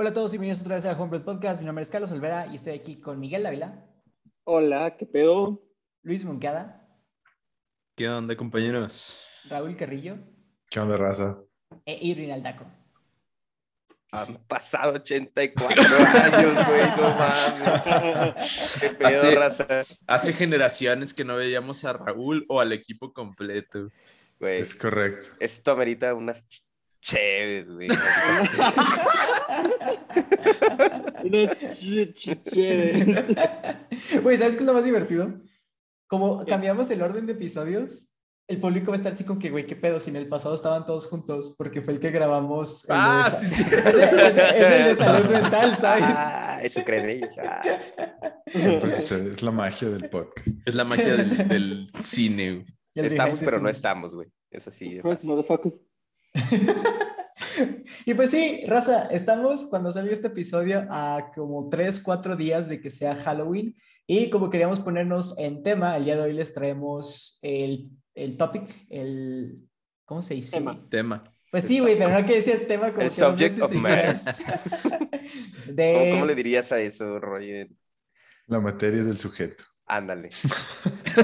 Hola a todos y bienvenidos otra vez a Homebrew Podcast. Mi nombre es Carlos Olvera y estoy aquí con Miguel Dávila, Hola, ¿qué pedo? Luis Moncada, ¿Qué onda, compañeros? Raúl Carrillo ¿Qué onda, raza? e Irvin Aldaco. Han pasado 84 años, güey, no mames. Qué pedo, Hace- raza. Hace generaciones que no veíamos a Raúl o al equipo completo. Güey, Es correcto. esto amerita unas chéves, güey. Güey, ¿sabes qué es lo más divertido? Como cambiamos el orden de episodios, el público va a estar así con que, güey, qué pedo, si en el pasado estaban todos juntos, porque fue el que grabamos. el de Ah, sa- sí, sí. Es, el- es es el de salud mental, ¿sabes? Ah, eso creen ellos. ah. Sucede. Es la magia del podcast. Es la magia del, del cine. Estamos, pero no estamos, güey. Eso sí. de First fácil. motherfuckers. y pues sí, raza, estamos cuando salió este episodio a como 3, 4 días de que sea Halloween y como queríamos ponernos en tema, el día de hoy les traemos el, el topic, el... ¿Cómo se dice? Tema. Tema. Pues sí, güey, pero no que decir el tema como El subject of. De... ¿Cómo, cómo le dirías a eso, Roger? La materia del sujeto. Ándale.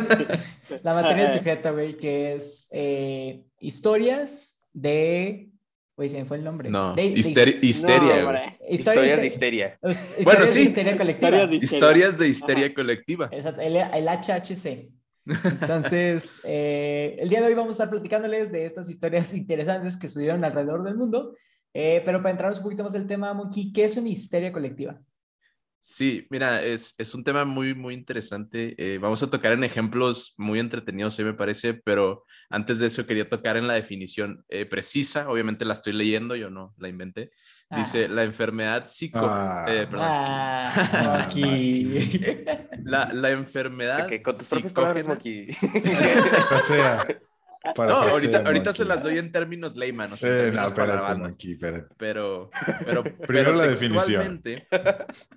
La materia del sujeto, güey, que es eh, historias de... Güey, se me fue el nombre. No, De- de- histeri- histeria. No. Historias de de- histeria. Historias Bueno, de sí. histeria colectiva. Historias de histeria. De colectiva. Exacto, el, el HHC. Entonces, eh, el día de hoy vamos a estar platicándoles de estas historias interesantes que sucedieron alrededor del mundo. Eh, pero para entrarnos un poquito más del tema, Monkey, ¿qué es una histeria colectiva? Sí, mira, es, es un tema muy, muy interesante. Eh, vamos a tocar en ejemplos muy entretenidos, hoy me parece, pero antes de eso quería tocar en la definición eh, precisa. Obviamente la estoy leyendo, yo no la inventé. Dice, la enfermedad psico... Ah. eh, perdón. Ah, Monkey. La, la enfermedad Ok, con tus propias palabras, Monkey. O sea, para No, ahorita, ahorita se las doy en términos layman, o sea, Eh, no, para espérate, banda. Monkey, espérate. Pero, pero, Primero pero la definición.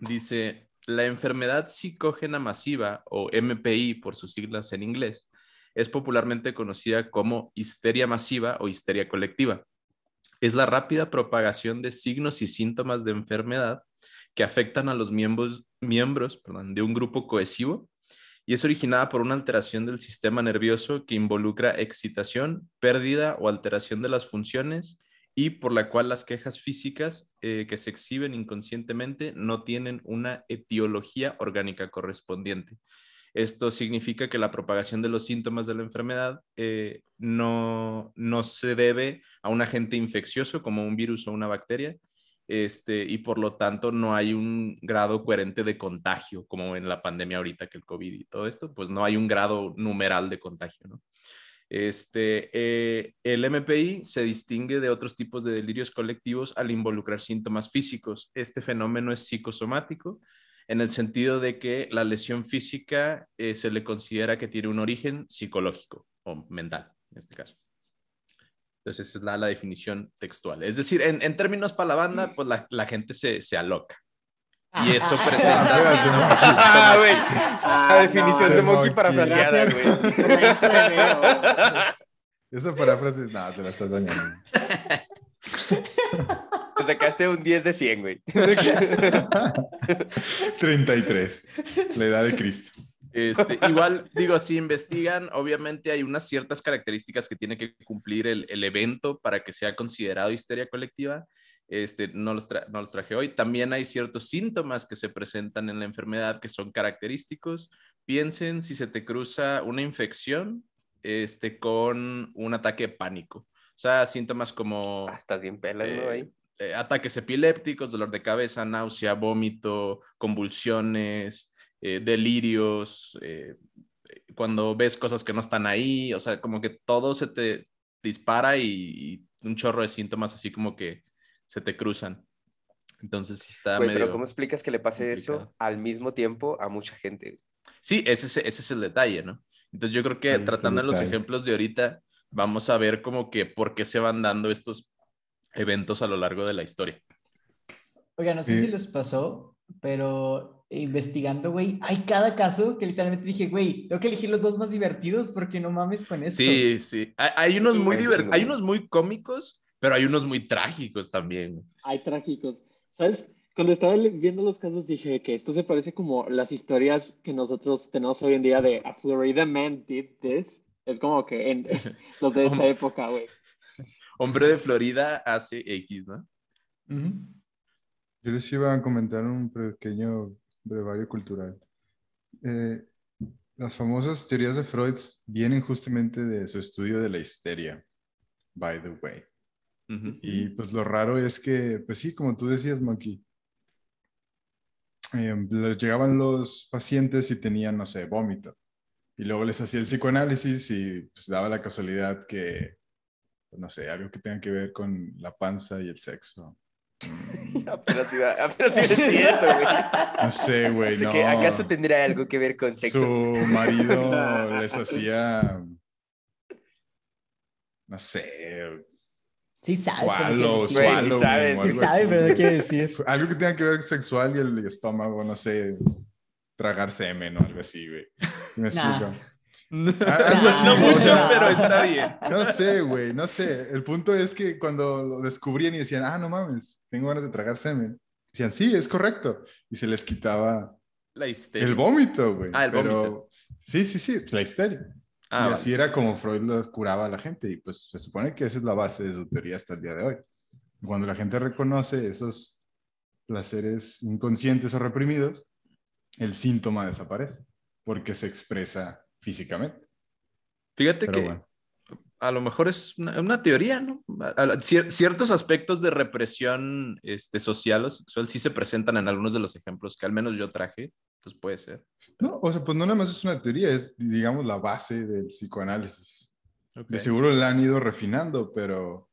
Dice, la enfermedad psicógena masiva, o MPI por sus siglas en inglés, es popularmente conocida como histeria masiva o histeria colectiva. Es la rápida propagación de signos y síntomas de enfermedad que afectan a los miembros, miembros perdón, de un grupo cohesivo y es originada por una alteración del sistema nervioso que involucra excitación, pérdida o alteración de las funciones y por la cual las quejas físicas eh, que se exhiben inconscientemente no tienen una etiología orgánica correspondiente. Esto significa que la propagación de los síntomas de la enfermedad eh, no, no se debe a un agente infeccioso como un virus o una bacteria, este, y por lo tanto no hay un grado coherente de contagio, como en la pandemia ahorita que el COVID y todo esto, pues no hay un grado numeral de contagio, ¿no? Este, eh, el MPI se distingue de otros tipos de delirios colectivos al involucrar síntomas físicos. Este fenómeno es psicosomático en el sentido de que la lesión física eh, se le considera que tiene un origen psicológico o mental, en este caso. Entonces, esa es la, la definición textual. Es decir, en, en términos para la banda, pues la, la gente se, se aloca. Y eso Ah, presenta... Ah, güey. Ah, La definición no. de Monkey parafraseada, güey. Esa paráfrasis, no, te la estás dañando. Te sacaste un 10 de 100, güey. 33. La edad de Cristo. Este, igual, digo, si investigan, obviamente hay unas ciertas características que tiene que cumplir el, el evento para que sea considerado histeria colectiva. Este, no, los no los traje hoy. También hay ciertos síntomas que se presentan en la enfermedad que son característicos. Piensen si se te cruza una infección este, con un ataque de pánico. O sea, síntomas como Ah, estás bien pelas, ¿no? Ahí. eh, ataques epilépticos, dolor de cabeza, náusea, vómito, convulsiones, eh, delirios, eh, cuando ves cosas que no están ahí, o sea, como que todo se te dispara y, y un chorro de síntomas así como que se te cruzan. Entonces sí está Güey, medio... pero ¿cómo explicas que le pase eso al mismo tiempo a mucha gente? Sí, ese, es- ese es el detalle, ¿no? Entonces yo creo que el tratando de los ejemplos de ahorita, vamos a ver como que por qué se van dando estos eventos a lo largo de la historia. Oiga, no sé Sí. si les pasó, pero investigando, güey, hay cada caso que literalmente dije, güey, tengo que elegir los dos más divertidos porque no mames con esto. Sí, sí. Hay, hay unos muy hay un divert- chingo. hay unos muy cómicos, pero hay unos muy trágicos también. Hay trágicos. ¿Sabes? Cuando estaba viendo los casos dije que esto se parece como las historias que nosotros tenemos hoy en día de a Florida man did this. Es como que en, los de esa época, güey. Hombre de Florida hace X, ¿no? Ujú. Yo les iba a comentar un pequeño brevario cultural. Eh, las famosas teorías de Freud vienen justamente de su estudio de la histeria, by the way. Ujú. Y pues lo raro es que, pues sí, como tú decías, Monkey, eh, llegaban los pacientes y tenían, no sé, vómito. Y luego les hacía el psicoanálisis y pues daba la casualidad que, pues, no sé, algo que tenga que ver con la panza y el sexo. Apenas iba, apenas iba a decir eso, güey. No sé, güey, no. que, ¿Acaso tendrá algo que ver con sexo? Su marido les hacía, no sé, Sí sabes, Güey, decir. sí sabes, o Sí algo sabe, así. pero no quiere decir. Algo que tenga que ver sexual y el estómago, no sé, tragar semen o algo así, güey. ¿Sí ¿Me Nah. explico? Ah, No o mucho, sea, pero está bien. No sé, güey, no sé. El punto es que cuando lo descubrían y decían, ah, no mames, tengo ganas de tragar semen, decían, sí, es correcto. Y se les quitaba La histeria. el vómito, güey. Ah, el Pero- vómito. Sí, sí, sí, la histeria. Ah, y vale. así era como Freud los curaba a la gente. Y pues se supone que esa es la base de su teoría hasta el día de hoy. Cuando la gente reconoce esos placeres inconscientes o reprimidos, el síntoma desaparece porque se expresa físicamente. Fíjate Pero que bueno. a lo mejor es una, una teoría, ¿no? A- a- cier- ciertos aspectos de represión este, social o sexual sí se presentan en algunos de los ejemplos que al menos yo traje. Entonces puede ser. No, o sea, pues no nada más es una teoría, es, digamos, la base del psicoanálisis. Ok. De seguro la han ido refinando, pero,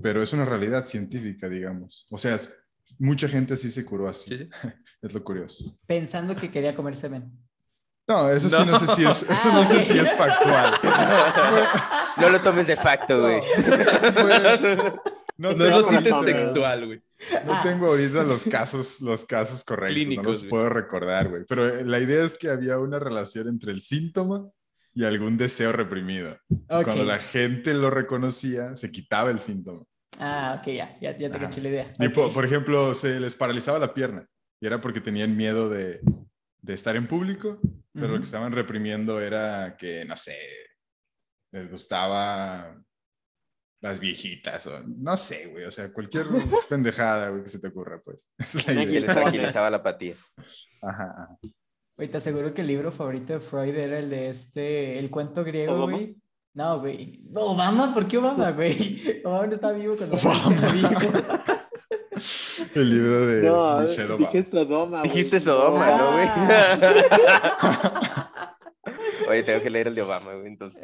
pero es una realidad científica, digamos. O sea, es- mucha gente sí se curó así. Sí, sí. Es lo curioso. Pensando que quería comer semen. No, eso sí no sé si es, eso no sé si es factual. No lo tomes de facto, güey. No No tengo lo cites textual, güey. No tengo ahorita los casos, los casos correctos, Clínicos, no los güey. puedo recordar, güey. Pero eh, la idea es que había una relación entre el síntoma y algún deseo reprimido. Ok. Cuando la gente lo reconocía, se quitaba el síntoma. Ah, ok, ya, ya, ya te caché la idea. Y po- Ok. por, ejemplo, se les paralizaba la pierna y era porque tenían miedo de, de estar en público, pero lo que estaban reprimiendo era que, no sé, les gustaba las viejitas o no sé, güey, o sea, cualquier pendejada, güey, que se te ocurra, pues. Idea. les tranquilizaba la apatía. Ajá, ajá. Oye, te aseguro que el libro favorito de Freud era el de este, el cuento griego, ¿Obama? güey. No, güey. No, Obama, ¿por qué Obama, güey? Obama no estaba vivo cuando vivo. El libro de No, Michelle Obama. dije Sodoma. Dijiste Sodoma, ¿no, güey? Ah. Oye, tengo que leer el de Obama, güey, entonces.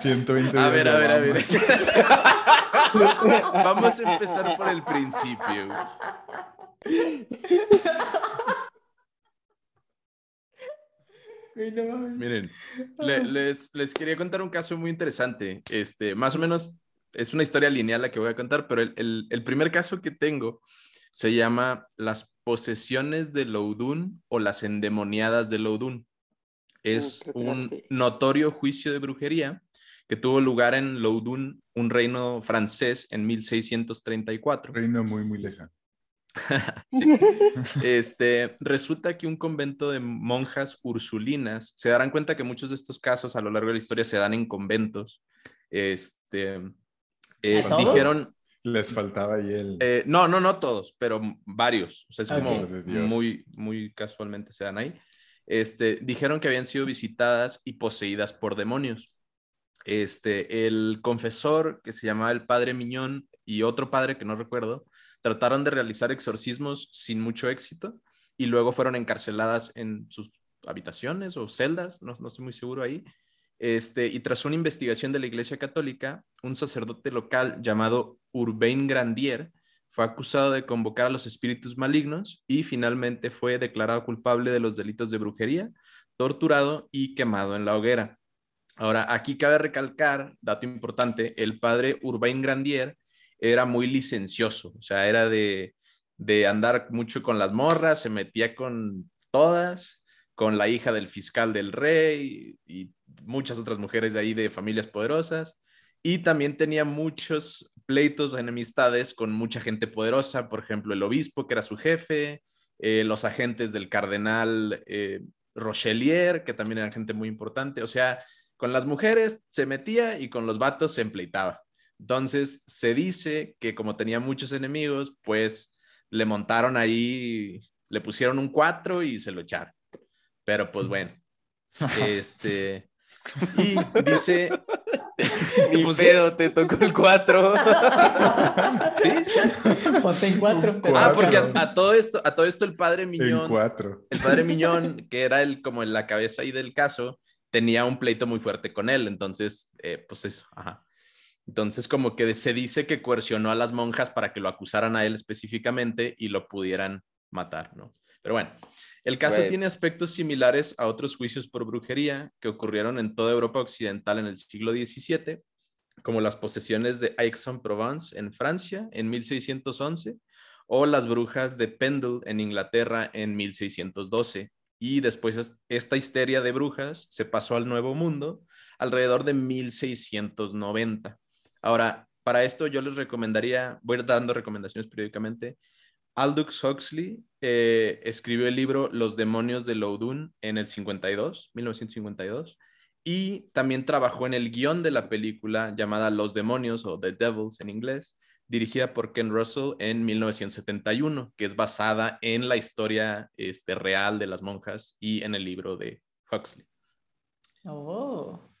120 A ver, a ver, a ver. Vamos a empezar por el principio. güey. Miren, le- les, les quería contar un caso muy interesante. Este, más o menos es una historia lineal la que voy a contar, pero el, el- el primer caso que tengo se llama Las posesiones de Loudun o las endemoniadas de Loudun. Es que era un notorio juicio de brujería que tuvo lugar en Loudun, un reino francés, en 1634. Reino muy, muy lejano. Sí. Este, resulta que un convento de monjas ursulinas, se darán cuenta que muchos de estos casos a lo largo de la historia se dan en conventos. Este, eh, ¿A todos? dijeron, Les faltaba ahí el... eh, no, no, no todos, pero varios. O sea, es como muy, muy casualmente se dan ahí. Este, dijeron que habían sido visitadas y poseídas por demonios. Este, el confesor que se llamaba el padre Miñón y otro padre que no recuerdo, trataron de realizar exorcismos sin mucho éxito y luego fueron encarceladas en sus habitaciones o celdas, no, no estoy muy seguro ahí. Este, y tras una investigación de la Iglesia Católica, un sacerdote local llamado Urbain Grandier fue acusado de convocar a los espíritus malignos y finalmente fue declarado culpable de los delitos de brujería, torturado y quemado en la hoguera. Ahora, aquí cabe recalcar, dato importante, el padre Urbain Grandier era muy licencioso, o sea, era de, de andar mucho con las morras, se metía con todas, con la hija del fiscal del rey y muchas otras mujeres de ahí de familias poderosas. Y también tenía muchos pleitos o enemistades con mucha gente poderosa, por ejemplo, el obispo, que era su jefe, eh, los agentes del cardenal eh, Rochelier, que también era gente muy importante. O sea, con las mujeres se metía y con los vatos se empleitaba. Entonces, se dice que como tenía muchos enemigos, pues le montaron ahí, le pusieron un 4 y se lo echaron. Pero pues bueno, este... Y dice... Ni pues, pedo, te tocó el 4. sí. Ponte en cuatro. pero- Ah, porque a, a todo esto, a todo esto el padre En Miñón, el padre Miñón, que era el como la cabeza ahí del caso, tenía un pleito muy fuerte con él, entonces, eh, pues eso, ajá. Entonces, como que se dice que coercionó a las monjas para que lo acusaran a él específicamente y lo pudieran matar, ¿no? Pero bueno, el caso tiene aspectos similares a otros juicios por brujería que ocurrieron en toda Europa occidental en el siglo XVII, como las posesiones de Aix-en-Provence en Francia en 1611 o las brujas de Pendle en Inglaterra en 1612. Y después es- esta histeria de brujas se pasó al Nuevo Mundo alrededor de 1690. Ahora, para esto yo les recomendaría, voy a ir dando recomendaciones periódicamente. Aldous Huxley eh, escribió el libro Los demonios de Loudun en el 52, 1952, y también trabajó en el guion de la película llamada Los demonios o The Devils en inglés, dirigida por Ken Russell en 1971, que es basada en la historia este, real de las monjas y en el libro de Huxley. Oh.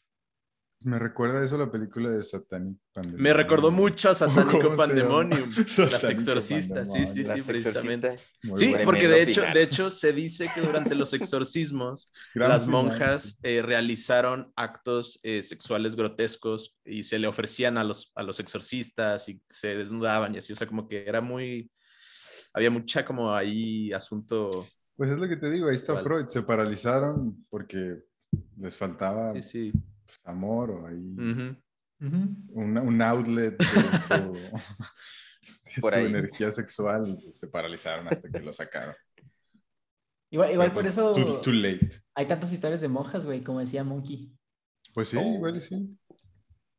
Me recuerda eso la película de Satanic Pandemonium. Me recordó mucho a ¿Cómo Satánico Pandemonium, las exorcistas, sí, sí, sí, precisamente. Sí, bueno. porque de hecho, de hecho se dice que durante los exorcismos Gran las final, monjas sí. eh, realizaron actos eh, sexuales grotescos y se le ofrecían a los, a los exorcistas y se desnudaban y así, o sea, como que era muy, había mucha como ahí asunto, Pues es lo que te digo, ahí está Igual. Freud. Se paralizaron porque les faltaba sí, sí. Pues, amor o ahí un, un outlet de su, de Por su ahí. energía sexual pues, se paralizaron hasta que lo sacaron. Igual, igual Pero, por eso Too, too late. hay tantas historias de monjas, güey, como decía Monkey. Pues sí, Oh. igual y sí.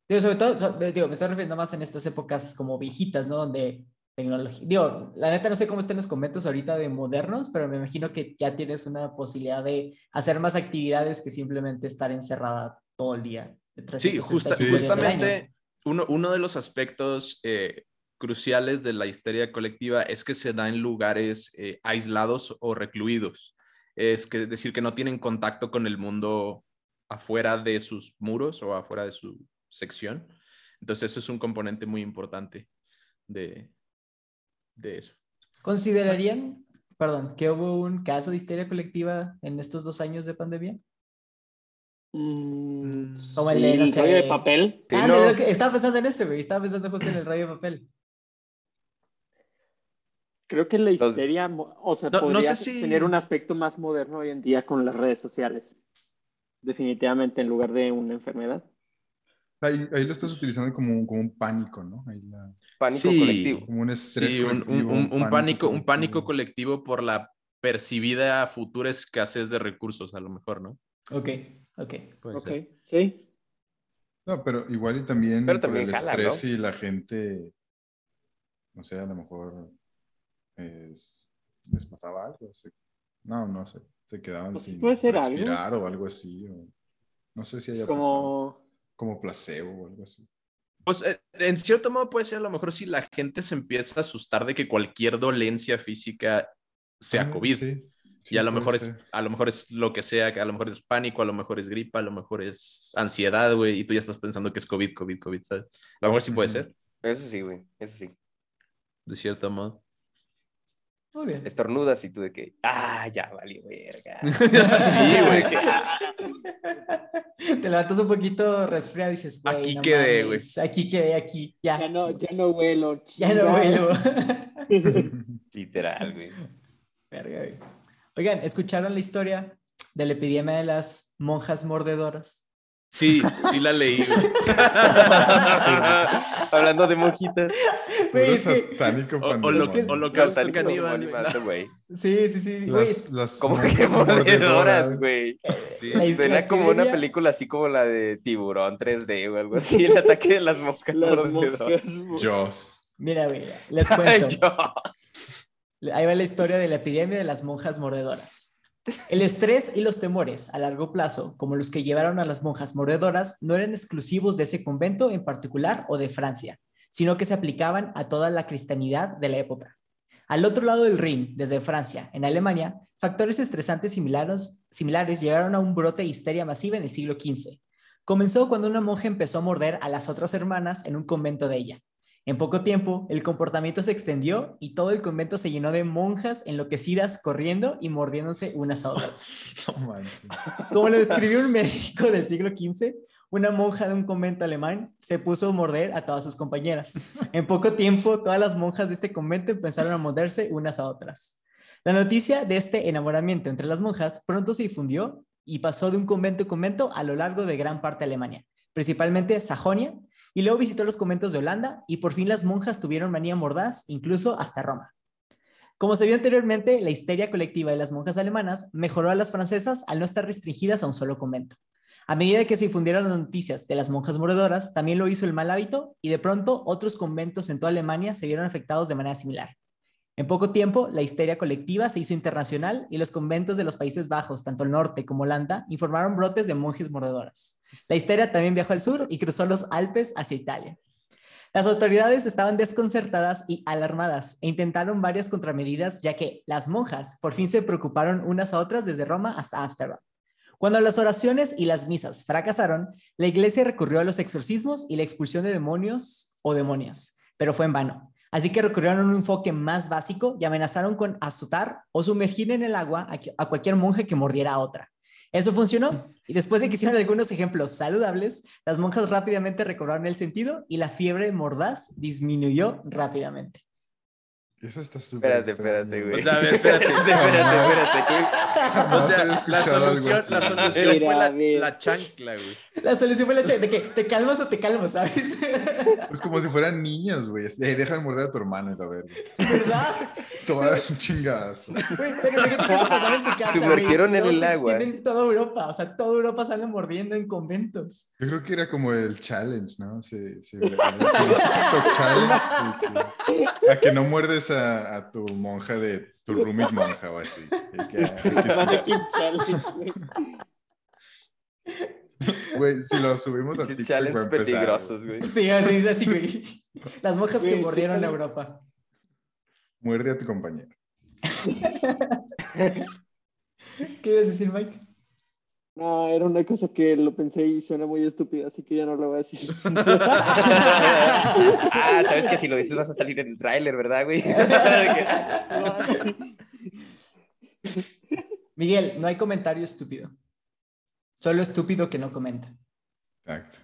Digo, sobre todo, so- digo, me estoy refiriendo más en estas épocas como viejitas, ¿no? Donde tecnología, digo, la neta no sé cómo estén los conventos ahorita de modernos, pero me imagino que ya tienes una posibilidad de hacer más actividades que simplemente estar encerrada todo el día. Sí, 365 justa- Sí. días del año. justamente uno, uno de los aspectos eh, cruciales de la histeria colectiva es que se da en lugares eh, aislados o recluidos. Es que, decir, que no tienen contacto con el mundo afuera de sus muros o afuera de su sección. Entonces eso es un componente muy importante de, de eso. ¿Considerarían, perdón, que hubo un caso de histeria colectiva en estos dos años de pandemia? Mm, Como el de, sí, no sé- rollo de papel. Sí, Ah, no. de lo que- estaba pensando en ese, güey. Estaba pensando justo en el rollo de papel. Creo que la histeria, o sea, No- no podría sé si- tener un aspecto más moderno hoy en día con las redes sociales. Definitivamente, en lugar de una enfermedad. Ahí, ahí lo estás utilizando como un, como un pánico, ¿no? Ahí la- Pánico Sí. colectivo. como un estrés Sí, un, un- colectivo, un- un pánico, un pánico colectivo. colectivo por la percibida futura escasez de recursos, a lo mejor, ¿no? Ok, ok. Puede Ok, ser. sí. No, pero igual y también, Pero por también el jala, estrés ¿no? y la gente, no sé, a lo mejor es- les pasaba algo. se- no, no sé, se quedaban Pues sin puede ser algo. respirar o algo así. o- no sé si haya pasado. Como, Como placebo o algo así. Pues eh, en cierto modo puede ser a lo mejor si la gente se empieza a asustar de que cualquier dolencia física sea Ah, COVID. sí, sí, y a lo mejor es, a lo mejor es lo que sea, que a lo mejor es pánico, a lo mejor es gripa, a lo mejor es ansiedad, güey, y tú ya estás pensando que es COVID, COVID, COVID, ¿sabes? A lo mejor sí puede ser, Eso sí, güey. Eso sí. de cierto modo. Muy bien. Estornudas y tú de que, ah, ya valió verga. Sí, güey. Que, ah, Te levantas un poquito resfriado y dices, güey, Aquí no quedé, mames, Aquí quedé, aquí, ya ya. no, ya no huelo. Ya no vuelvo. Literal, güey. Verga, güey. Oigan, ¿escucharon la historia de la epidemia de las monjas mordedoras? Sí, sí la leí, güey. Hablando de monjitas. Güey, que- O- pandemonium. holo- holocausto Satánico caníbal. animal, güey. Sí, sí, sí, güey. Las, las Como que mordedoras, güey. Sí. Suena como una película así como la de Tiburón 3D o algo así. El ataque de las moscas Las mordedoras. monjas. Mira, güey, les Ay, cuento. Dios. Ahí va la historia de la epidemia de las monjas mordedoras. El estrés y los temores a largo plazo, como los que llevaron a las monjas mordedoras, no eran exclusivos de ese convento en particular o de Francia, sino que se aplicaban a toda la cristianidad de la época. Al otro lado del Rin, desde Francia, en Alemania, factores estresantes similares, similares llegaron a un brote de histeria masiva en el siglo XV. Comenzó cuando una monja empezó a morder a las otras hermanas en un convento de ella. En poco tiempo, el comportamiento se extendió y todo el convento se llenó de monjas enloquecidas corriendo y mordiéndose unas a otras. Como lo describió un médico del siglo XV, una monja de un convento alemán se puso a morder a todas sus compañeras. En poco tiempo, todas las monjas de este convento empezaron a morderse unas a otras. La noticia de este enamoramiento entre las monjas pronto se difundió y pasó de un convento a convento a lo largo de gran parte de Alemania, principalmente Sajonia, y luego visitó los conventos de Holanda y por fin las monjas tuvieron manía mordaz, incluso hasta Roma. Como se vio anteriormente, la histeria colectiva de las monjas alemanas mejoró a las francesas al no estar restringidas a un solo convento. A medida que se difundieron las noticias de las monjas mordedoras, también lo hizo el mal hábito y de pronto otros conventos en toda Alemania se vieron afectados de manera similar. En poco tiempo, la histeria colectiva se hizo internacional y los conventos de los Países Bajos, tanto el norte como Holanda, informaron brotes de monjes mordedoras. La histeria también viajó al sur y cruzó los Alpes hacia Italia. Las autoridades estaban desconcertadas y alarmadas e intentaron varias contramedidas, ya que las monjas por fin se preocuparon unas a otras desde Roma hasta Ámsterdam. Cuando las oraciones y las misas fracasaron, la iglesia recurrió a los exorcismos y la expulsión de demonios o demonios, pero fue en vano. Así que recurrieron a un enfoque más básico y amenazaron con azotar o sumergir en el agua a, cualquier monje que mordiera a otra. Eso funcionó y después de que hicieron algunos ejemplos saludables, las monjas rápidamente recobraron el sentido y la fiebre mordaz disminuyó rápidamente. Eso está súper Espérate, espérate, güey. O sea, a ver, espérate. espérate, espérate, güey. O sea, la solución, la solución Mira, fue la, la chancla, güey. La solución fue la ch- de que te calmas o te calmas, ¿sabes? Es como si fueran niños, güey. "Ey, deja de morder a tu hermano y la verga. ¿Verdad? Te dar un chingadazo. Güey, pero fíjate que eso pasaba en tu casa. Sumergieron en el agua. En toda Europa, o sea, toda Europa sale mordiendo en conventos. Yo creo que era como el challenge, ¿no? Se, se, el TikTok challenge. a que no muerdes a, a tu monja de tu roommate monja o así. Que- que güey. Si lo subimos a TikTok va a peligrosos, güey. Sí, así, es así, güey. Las monjas que mordieron a. Europa. Muerde a tu compañero. ¿Qué ibas a decir, Mike? No, era una cosa que lo pensé y suena muy estúpida, así que ya no lo voy a decir. ah, sabes que si lo dices vas a salir en el tráiler, ¿verdad, güey? Miguel, no hay comentario estúpido. Solo estúpido que no comenta. Exacto.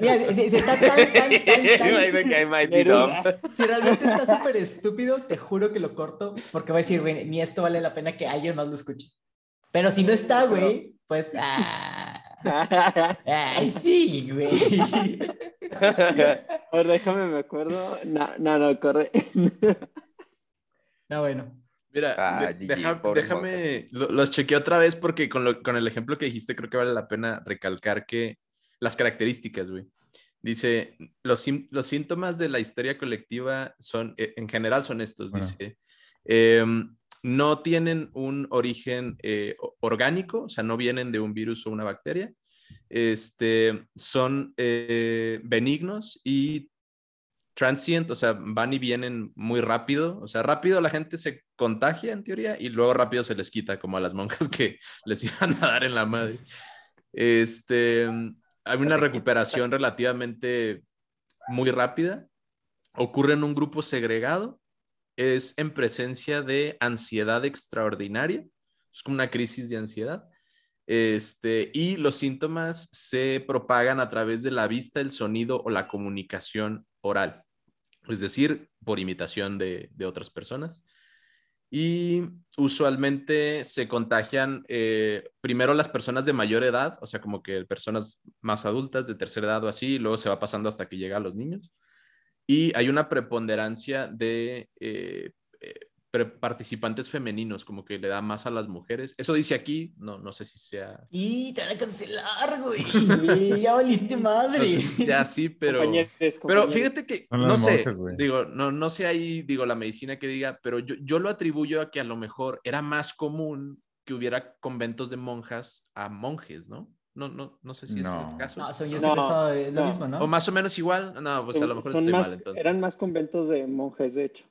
Mira, si, si- si está tan, tan, tan, tan- Imagino que I might be Neruda. dumb. si realmente está súper estúpido, te juro que lo corto porque va a decir, güey, ni esto vale la pena que alguien más lo escuche. Pero si no está, güey, pues, ah, ay, sí, güey. A ver, déjame, me acuerdo. No, no, no, corre. No, bueno. Mira, Ah, de- deja- déjame, lo- los chequeé otra vez porque con, lo- con el ejemplo que dijiste creo que vale la pena recalcar que las características, güey. Dice, los, los síntomas de la histeria colectiva son, eh, en general son estos, Bueno. dice, em, no tienen un origen eh, orgánico, o sea, no vienen de un virus o una bacteria, este, son eh, benignos y transient, o sea, van y vienen muy rápido, o sea, rápido la gente se contagia en teoría y luego rápido se les quita, como a las monjas que les iban a dar en la madre. Este, hay una recuperación relativamente muy rápida, ocurre en un grupo segregado, es en presencia de ansiedad extraordinaria, es como una crisis de ansiedad. Este, y los síntomas se propagan a través de la vista, el sonido o la comunicación oral, es decir, por imitación de, otras personas. y usualmente se contagian eh, primero las personas de mayor edad, o sea, como que personas más adultas de tercera edad o así, y luego se va pasando hasta que llega a los niños. Y hay una preponderancia de eh, eh, pre- participantes femeninos, como que le da más a las mujeres. Eso dice aquí, no, no sé si sea, Y te van a cancelar, güey. ya valiste no madre. sé si sea así, pero... Compañeros, Pero fíjate que, no sé, digo, no, no sé ahí, digo, la medicina que diga, pero yo, yo lo atribuyo a que a lo mejor era más común que hubiera conventos de monjas a monjes, ¿no? No, no, no sé si es No. el caso. No, según yo No, siempre estaba es lo no. mismo, ¿no? O más o menos igual. No, pues a lo mejor Son estoy más- mal entonces. Eran más conventos de monjes, de hecho.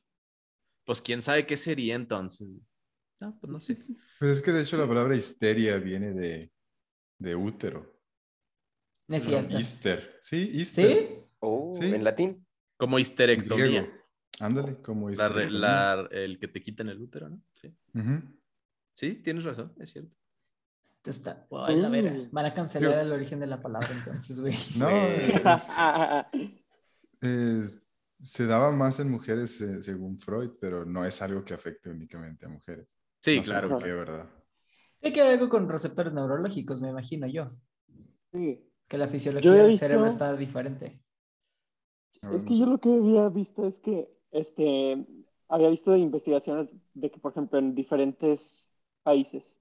Pues quién sabe qué sería entonces. No, pues no sé. Pues es que de hecho la palabra histeria viene de, de útero. Es No, cierto. Easter. Sí, Easter. ¿Sí? Oh, Sí. en latín. Como histerectomía. Ándale, como histerectomía. la- el que te quitan el útero, ¿no? Sí. Sí, tienes razón, es cierto. Entonces está. Ay, la vera. Mm. Van a cancelar Yo- el origen de la palabra entonces, güey. No, es- se daba más en mujeres eh, según Freud, pero no es algo que afecte únicamente a mujeres. Sí, No claro. qué, ¿verdad? Tiene que ver algo con receptores neurológicos, me imagino yo. Sí. Que la fisiología he del visto- cerebro está diferente. Es que yo lo que había visto es que este, había visto de investigaciones de que, por ejemplo, en diferentes países,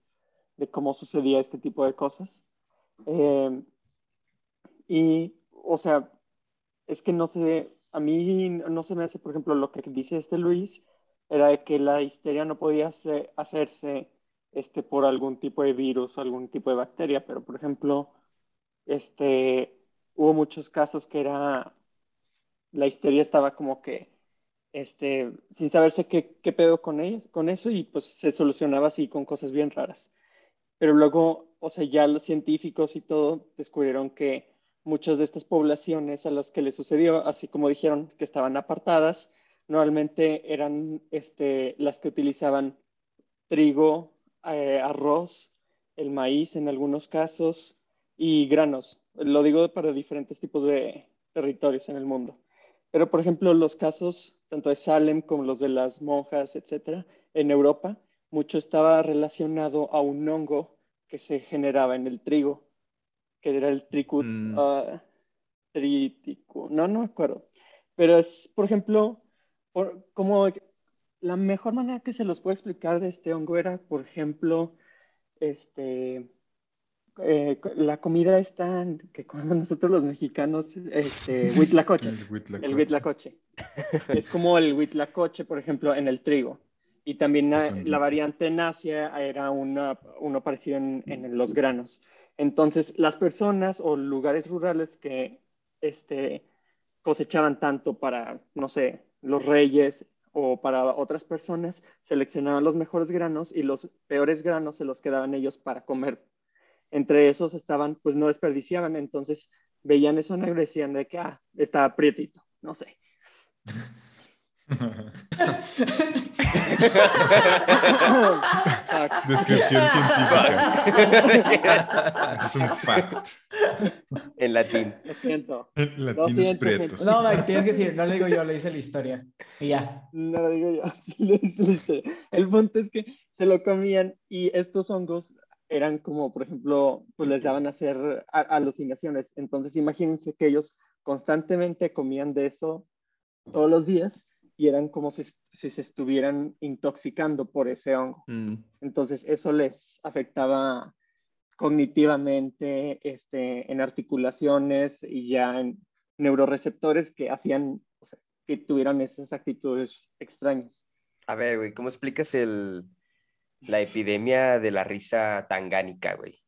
de cómo sucedía este tipo de cosas. Eh, y, o sea, es que no sé, a mí no se me hace, por ejemplo, lo que dice este Luis, era de que la histeria no podía hace- hacerse este, por algún tipo de virus, algún tipo de bacteria, pero, por ejemplo, este, hubo muchos casos que era la histeria estaba como que, este, sin saberse qué, qué pedo con, ella, con eso y pues se solucionaba así con cosas bien raras. Pero luego, o sea, ya los científicos y todo descubrieron que muchas de estas poblaciones a las que les sucedió, así como dijeron que estaban apartadas, normalmente eran este, las que utilizaban trigo, eh, arroz, el maíz en algunos casos y granos. Lo digo para diferentes tipos de territorios en el mundo. Pero, por ejemplo, los casos tanto de Salem como los de las monjas, etcétera, en Europa, mucho estaba relacionado a un hongo que se generaba en el trigo, que era el tricut, Mm. ah, trítico, no, no me acuerdo. Pero es, por ejemplo, por- como la mejor manera que se los puedo explicar de este hongo era, por ejemplo, este, eh, la comida esta que comemos nosotros los mexicanos, este, huitlacoche. El huitlacoche. El huitlacoche. es como el huitlacoche, por ejemplo, en el trigo. Y también honguitos. la variante en Asia era una, uno parecido en, en los granos. Entonces, las personas o lugares rurales que este, cosechaban tanto para, no sé, los reyes o para otras personas, seleccionaban los mejores granos y los peores granos se los quedaban ellos para comer. Entre esos estaban, pues no desperdiciaban, entonces veían eso negro decían de que, ah, está prietito, no sé. Descripción científica. Eso es un fact. en latín. Lo siento. Latinos siento, prietos. No, Mike, tienes que decir, no le digo yo, le dice la historia. Y ya. No lo digo yo. El punto es que se lo comían y estos hongos eran como, por ejemplo, pues les daban a hacer a- alucinaciones. Entonces, imagínense que ellos constantemente comían de eso todos los días y eran como si, si se estuvieran intoxicando por ese hongo. Mm. Entonces, eso les afectaba cognitivamente, este, en articulaciones y ya en neuroreceptores que hacían, o sea, que tuvieran esas actitudes extrañas. A ver, güey, ¿cómo explicas el, la epidemia de la risa tangánica, güey?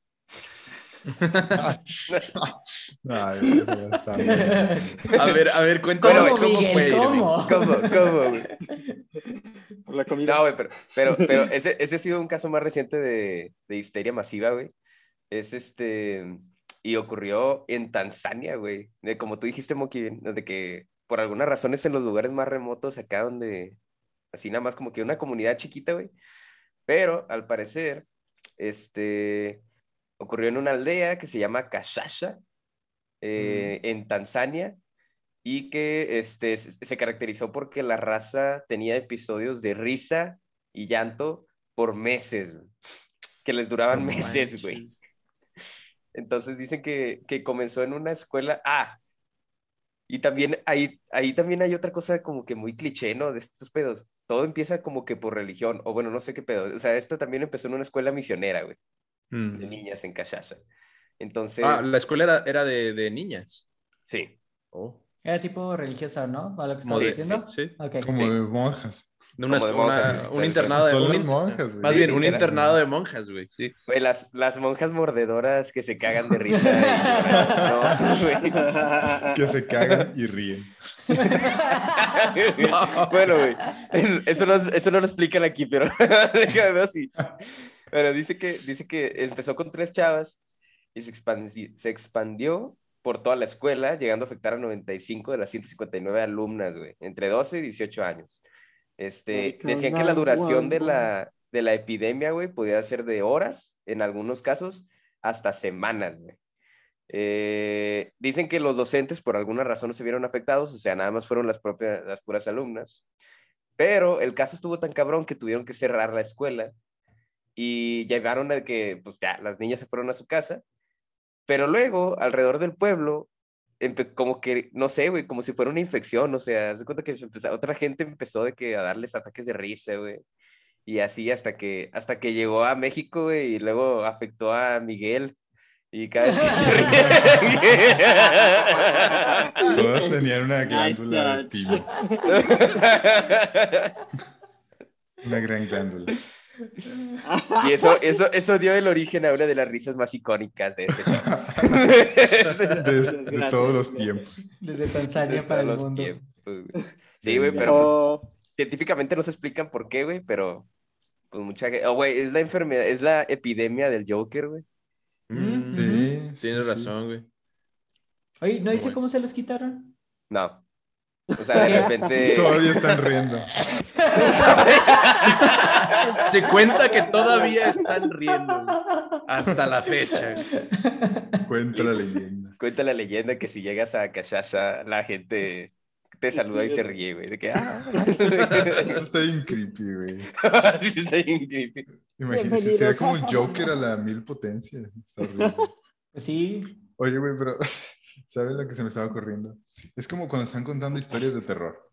Ay, ya está bien. A ver, a ver, cuéntame ¿Cómo, cómo Miguel? fue. ¿Cómo? ¿Cómo, cómo, güey? Por la comida. No, güey, pero, pero, pero ese, ese ha sido un caso más reciente de, de histeria masiva, güey. Es este, y ocurrió en Tanzania, güey. De, como tú dijiste, Moki, de que por algunas razones en los lugares más remotos, acá donde, así nada más como que una comunidad chiquita, güey. Pero al parecer, este, ocurrió en una aldea que se llama Kashasha, eh, en Tanzania, y que este, se caracterizó porque la raza tenía episodios de risa y llanto por meses, que les duraban No meses, güey. Entonces dicen que, que comenzó en una escuela. Ah, y también ahí, ahí también hay otra cosa como que muy cliché, ¿no? De estos pedos. Todo empieza como que por religión, o bueno, no sé qué pedo. O sea, esto también empezó en una escuela misionera, güey, de Mm. niñas en Cachacha. Entonces, Ah, la escuela era, era de, de niñas. sí. Oh. Era tipo religiosa, ¿no? ¿A lo que estabas Mode- diciendo? Sí. Ok. Como Sí. de monjas. De una, Como de una- monjas. un internado de Son un monjas, güey. Más bien, un internado de monjas, güey. Sí. Güey, las, las monjas mordedoras que se cagan de risa. y. No, güey. Que se cagan y ríen. bueno, güey, eso no, eso no lo explican aquí, pero déjame ver así. Bueno, dice que, dice que empezó con tres chavas y se expandió, se expandió por toda la escuela, llegando a afectar a 95 de las 159 alumnas, güey, entre 12 y 18 años. Este, decían que la duración de la, de la epidemia, güey, podía ser de horas, en algunos casos, hasta semanas, güey. Eh, dicen que los docentes por alguna razón no se vieron afectados, o sea, nada más fueron las propias, las puras alumnas. Pero el caso estuvo tan cabrón que tuvieron que cerrar la escuela y llegaron a que, pues ya, las niñas se fueron a su casa. Pero luego, alrededor del pueblo, como que, no sé, güey, como si fuera una infección, o sea, haz de cuenta que se empezó- otra gente empezó de que a darles ataques de risa, güey. Y así hasta que, hasta que llegó a México, güey, y luego afectó a Miguel. Y cada vez que se ríe. Todas tenían una Nice glándula timo. Una gran glándula. Y eso, eso, eso dio el origen a una de las risas más icónicas de este show. De, de todos los tiempos. Desde Tanzania para el mundo. tiempos, güey. Sí, güey, pero pues, científicamente no se explican por qué, güey, pero pues mucha gente, oh, güey, es la enfermedad, es la epidemia del Joker, güey. Mm, Sí, Tienes sí, razón, güey. Oye, ¿no dice Bueno. cómo se los quitaron? No. O sea, de repente. Todavía están riendo. Se cuenta que todavía están riendo hasta la fecha. Cuenta la leyenda. Cuenta la leyenda que si llegas a Kashasha, la gente te saluda y se ríe, güey. De que, ah. Está bien creepy, güey. sí, está bien creepy. Imagínese, sería como el Joker a la mil potencia. Está horrible. Pues sí. Oye, güey, pero ¿sabes lo que se me estaba ocurriendo? Es como cuando están contando historias de terror,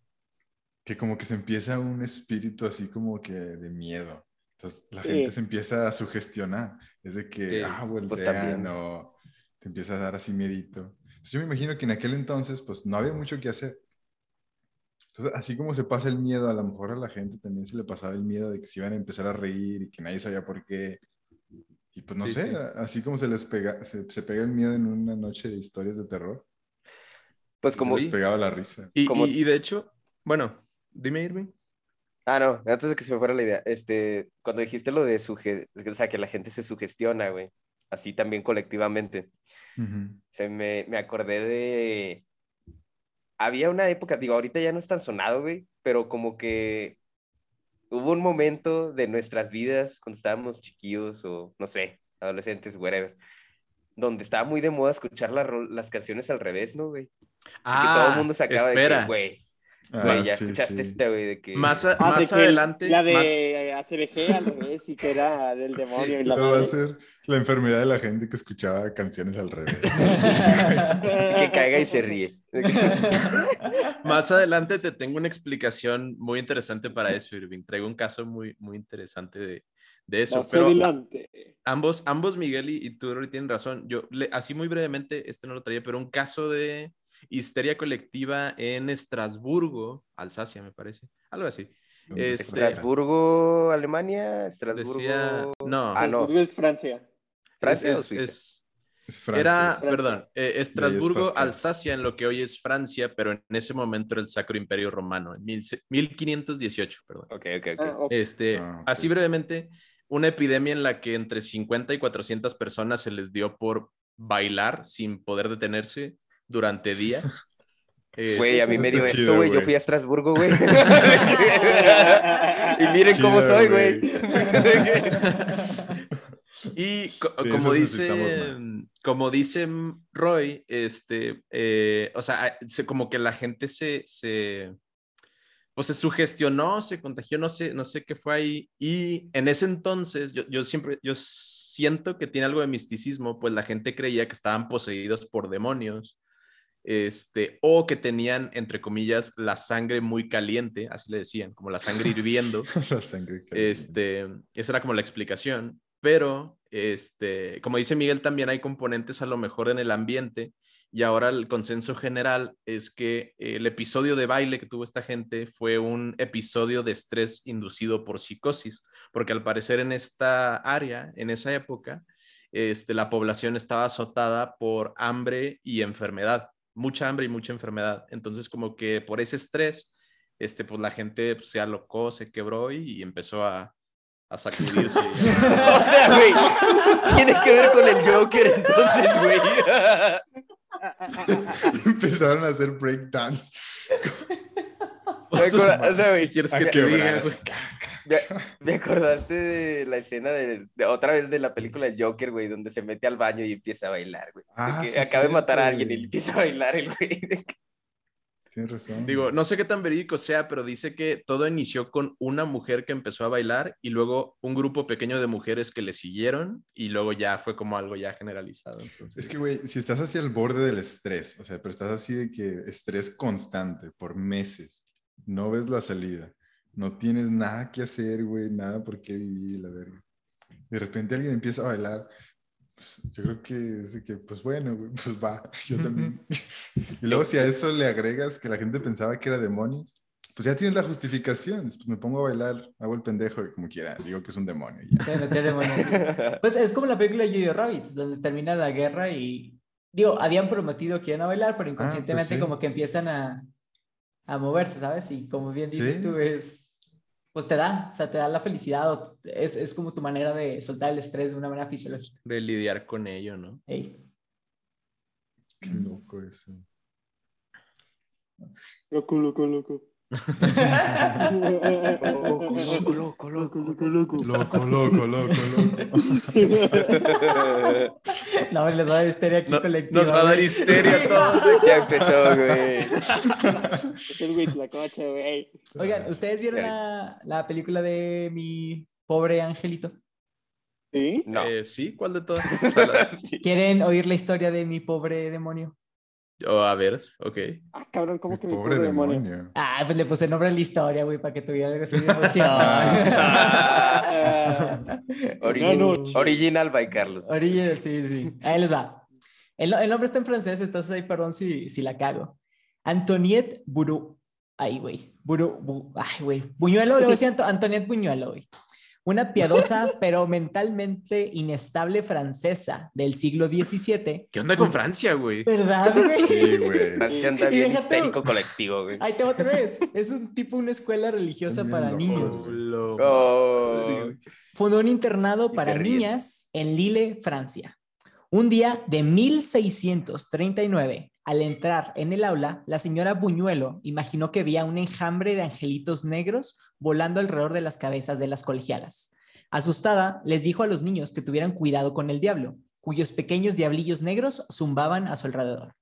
que como que se empieza un espíritu así como que de miedo. Entonces la Sí. gente se empieza a sugestionar. Es de que, Sí, ah, pues voltean también. o te empieza a dar así miedito. Entonces yo me imagino que en aquel entonces pues no había mucho que hacer. Entonces, así como se pasa el miedo, a lo mejor a la gente también se le pasaba el miedo de que se iban a empezar a reír y que nadie sabía por qué. Y pues no Sí, sé, sí. así como se les pega, se, se pega el miedo en una noche de historias de terror, Pues como se les pegaba la risa. Y- y de hecho, bueno, dime, Irving. Ah, no, antes de que se me fuera la idea, este, cuando dijiste lo de suge... o sea, que la gente se sugestiona, güey, así también colectivamente, se me, me acordé de... Había una época, digo, ahorita ya no es tan sonado, güey, pero como que hubo un momento de nuestras vidas cuando estábamos chiquillos o, no sé, adolescentes, whatever, donde estaba muy de moda escuchar la las canciones al revés, ¿no, güey? Y que todo el mundo se acaba de Ah, espera. que, güey, Ah, ya sí, escuchaste sí. este, güey, de que... Más, a- ah, de más que adelante. La de más- ACBG al revés y que era del demonio y la Luego va a madre. ser la enfermedad de la gente que escuchaba canciones al revés. que caiga y se ríe. Más adelante te tengo una explicación muy interesante para eso, Irving. Traigo un caso muy, muy interesante de, de eso. Más Pero adelante. ambos, ambos, Miguel y, y tú, Rory, tienen razón. Yo, le- así muy brevemente, este no lo traía, pero un caso de histeria colectiva en Estrasburgo, Alsacia, me parece. Algo así. ¿Dónde Este-? Estrasburgo, Alemania, Estrasburgo. Decía, no, Ah, no. Es Francia. ¿Francia es- o es- Suiza? es- Es Francia. Era, Francia. perdón, eh, Estrasburgo. Alsacia, en lo que hoy es Francia, pero en ese momento era el Sacro Imperio Romano, en mil- 1518, perdón. Ok, ok, ok. Ah, ok. Este, Ah, ok. Así brevemente, una epidemia en la que entre 50 y 400 personas se les dio por bailar sin poder detenerse durante días. Güey, a mí me dio eso, chido, güey. Yo fui a Estrasburgo, güey. y miren cómo soy, güey. Y co- como dice, como dice Roy, este, eh, o sea, se- como que la gente se, se, pues se sugestionó, se contagió, no sé, no sé qué fue ahí. Y en ese entonces, yo, yo siempre, yo siento que tiene algo de misticismo, pues la gente creía que estaban poseídos por demonios, este, o que tenían, entre comillas, la sangre muy caliente, así le decían, como la sangre hirviendo. La sangre caliente. Este, esa era como la explicación. Pero, este, como dice Miguel, también hay componentes a lo mejor en el ambiente y ahora el consenso general es que el episodio de baile que tuvo esta gente fue un episodio de estrés inducido por psicosis, porque al parecer en esta área, en esa época, este, la población estaba azotada por hambre y enfermedad, mucha hambre y mucha enfermedad. Entonces, como que por ese estrés, este, pues la gente pues, se alocó, se quebró y, y empezó a, a sacudirse. O sea, güey, tiene que ver con el Joker entonces, güey. Empezaron a hacer breakdance. Me acuerdo- o sea, güey, ¿Qué quieres A que te diga? quebrarse. güey? Me, me acordaste de la escena de, de otra vez de la película de Joker, güey, donde se mete al baño y empieza a bailar, güey. Ah, que sí, acaba de matar a alguien y empieza a bailar el güey. Tienes razón. Digo, no sé qué tan verídico sea, pero dice que todo inició con una mujer que empezó a bailar y luego un grupo pequeño de mujeres que le siguieron y luego ya fue como algo ya generalizado. Entonces, Es que, güey, si estás hacia el borde del estrés, o sea, pero estás así de que estrés constante por meses, no ves la salida, no tienes nada que hacer, güey, nada por qué vivir, la verga. De repente alguien empieza a bailar, pues, yo creo que es de que, pues bueno, güey, pues va, yo también. y luego si a eso le agregas que la gente pensaba que era demonios, pues ya tienes la justificación, pues me pongo a bailar, hago el pendejo y como quiera, digo que es un demonio. ya. Sí. Pues es como la película de Jojo Rabbit, donde termina la guerra y, digo, habían prometido que iban a bailar, pero inconscientemente sí. como que empiezan a, a moverse, ¿sabes? Y como bien dices Sí. tú, es, pues te da, o sea, te da la felicidad, o es, es como tu manera de soltar el estrés de una manera fisiológica. de lidiar con ello, ¿no? Ey. Qué loco eso. Loco, loco, loco. Loco, loco, loco, loco, loco. Loco, loco, loco, loco. No, les va a dar histeria aquí No- colectiva. nos va a dar histeria a todos. Ya empezó, güey. Es el güey la cocha, güey. Oigan, ¿ustedes vieron la, la película de mi pobre angelito? ¿Sí? No. Eh, sí, ¿cuál de todas? ¿Quieren oír la historia de mi pobre demonio? Oh, a ver, ok. Ah, cabrón, ¿cómo que mi Pobre pobre demonio? demonio. Ah, pues le puse nombre a la historia, güey, para que tuviera algo así de emoción. Ah, Origin- noche. Original by Carlos. Orilla, sí, sí. Ahí les va. El, el nombre está en francés, entonces ahí perdón si, si la cago. Antoniette Bourou. Ay, güey. Bourou, Bu- ay, güey. Buñuelo, le voy a decir Anto- Antoniette Buñuelo, güey. Una piadosa, pero mentalmente inestable francesa del siglo XVII. ¿Qué onda con Francia, güey? ¿Verdad, güey? Sí, güey. Francia anda bien histérico colectivo, güey. Ahí te va otra vez. Es un tipo, una escuela religiosa para niños. Lo- Oh. Fundó un internado para niñas en Lille, Francia. Un día de 1639, al entrar en el aula, la señora Buñuelo imaginó que veía un enjambre de angelitos negros volando alrededor de las cabezas de las colegialas. Asustada, les dijo a los niños que tuvieran cuidado con el diablo, cuyos pequeños diablillos negros zumbaban a su alrededor.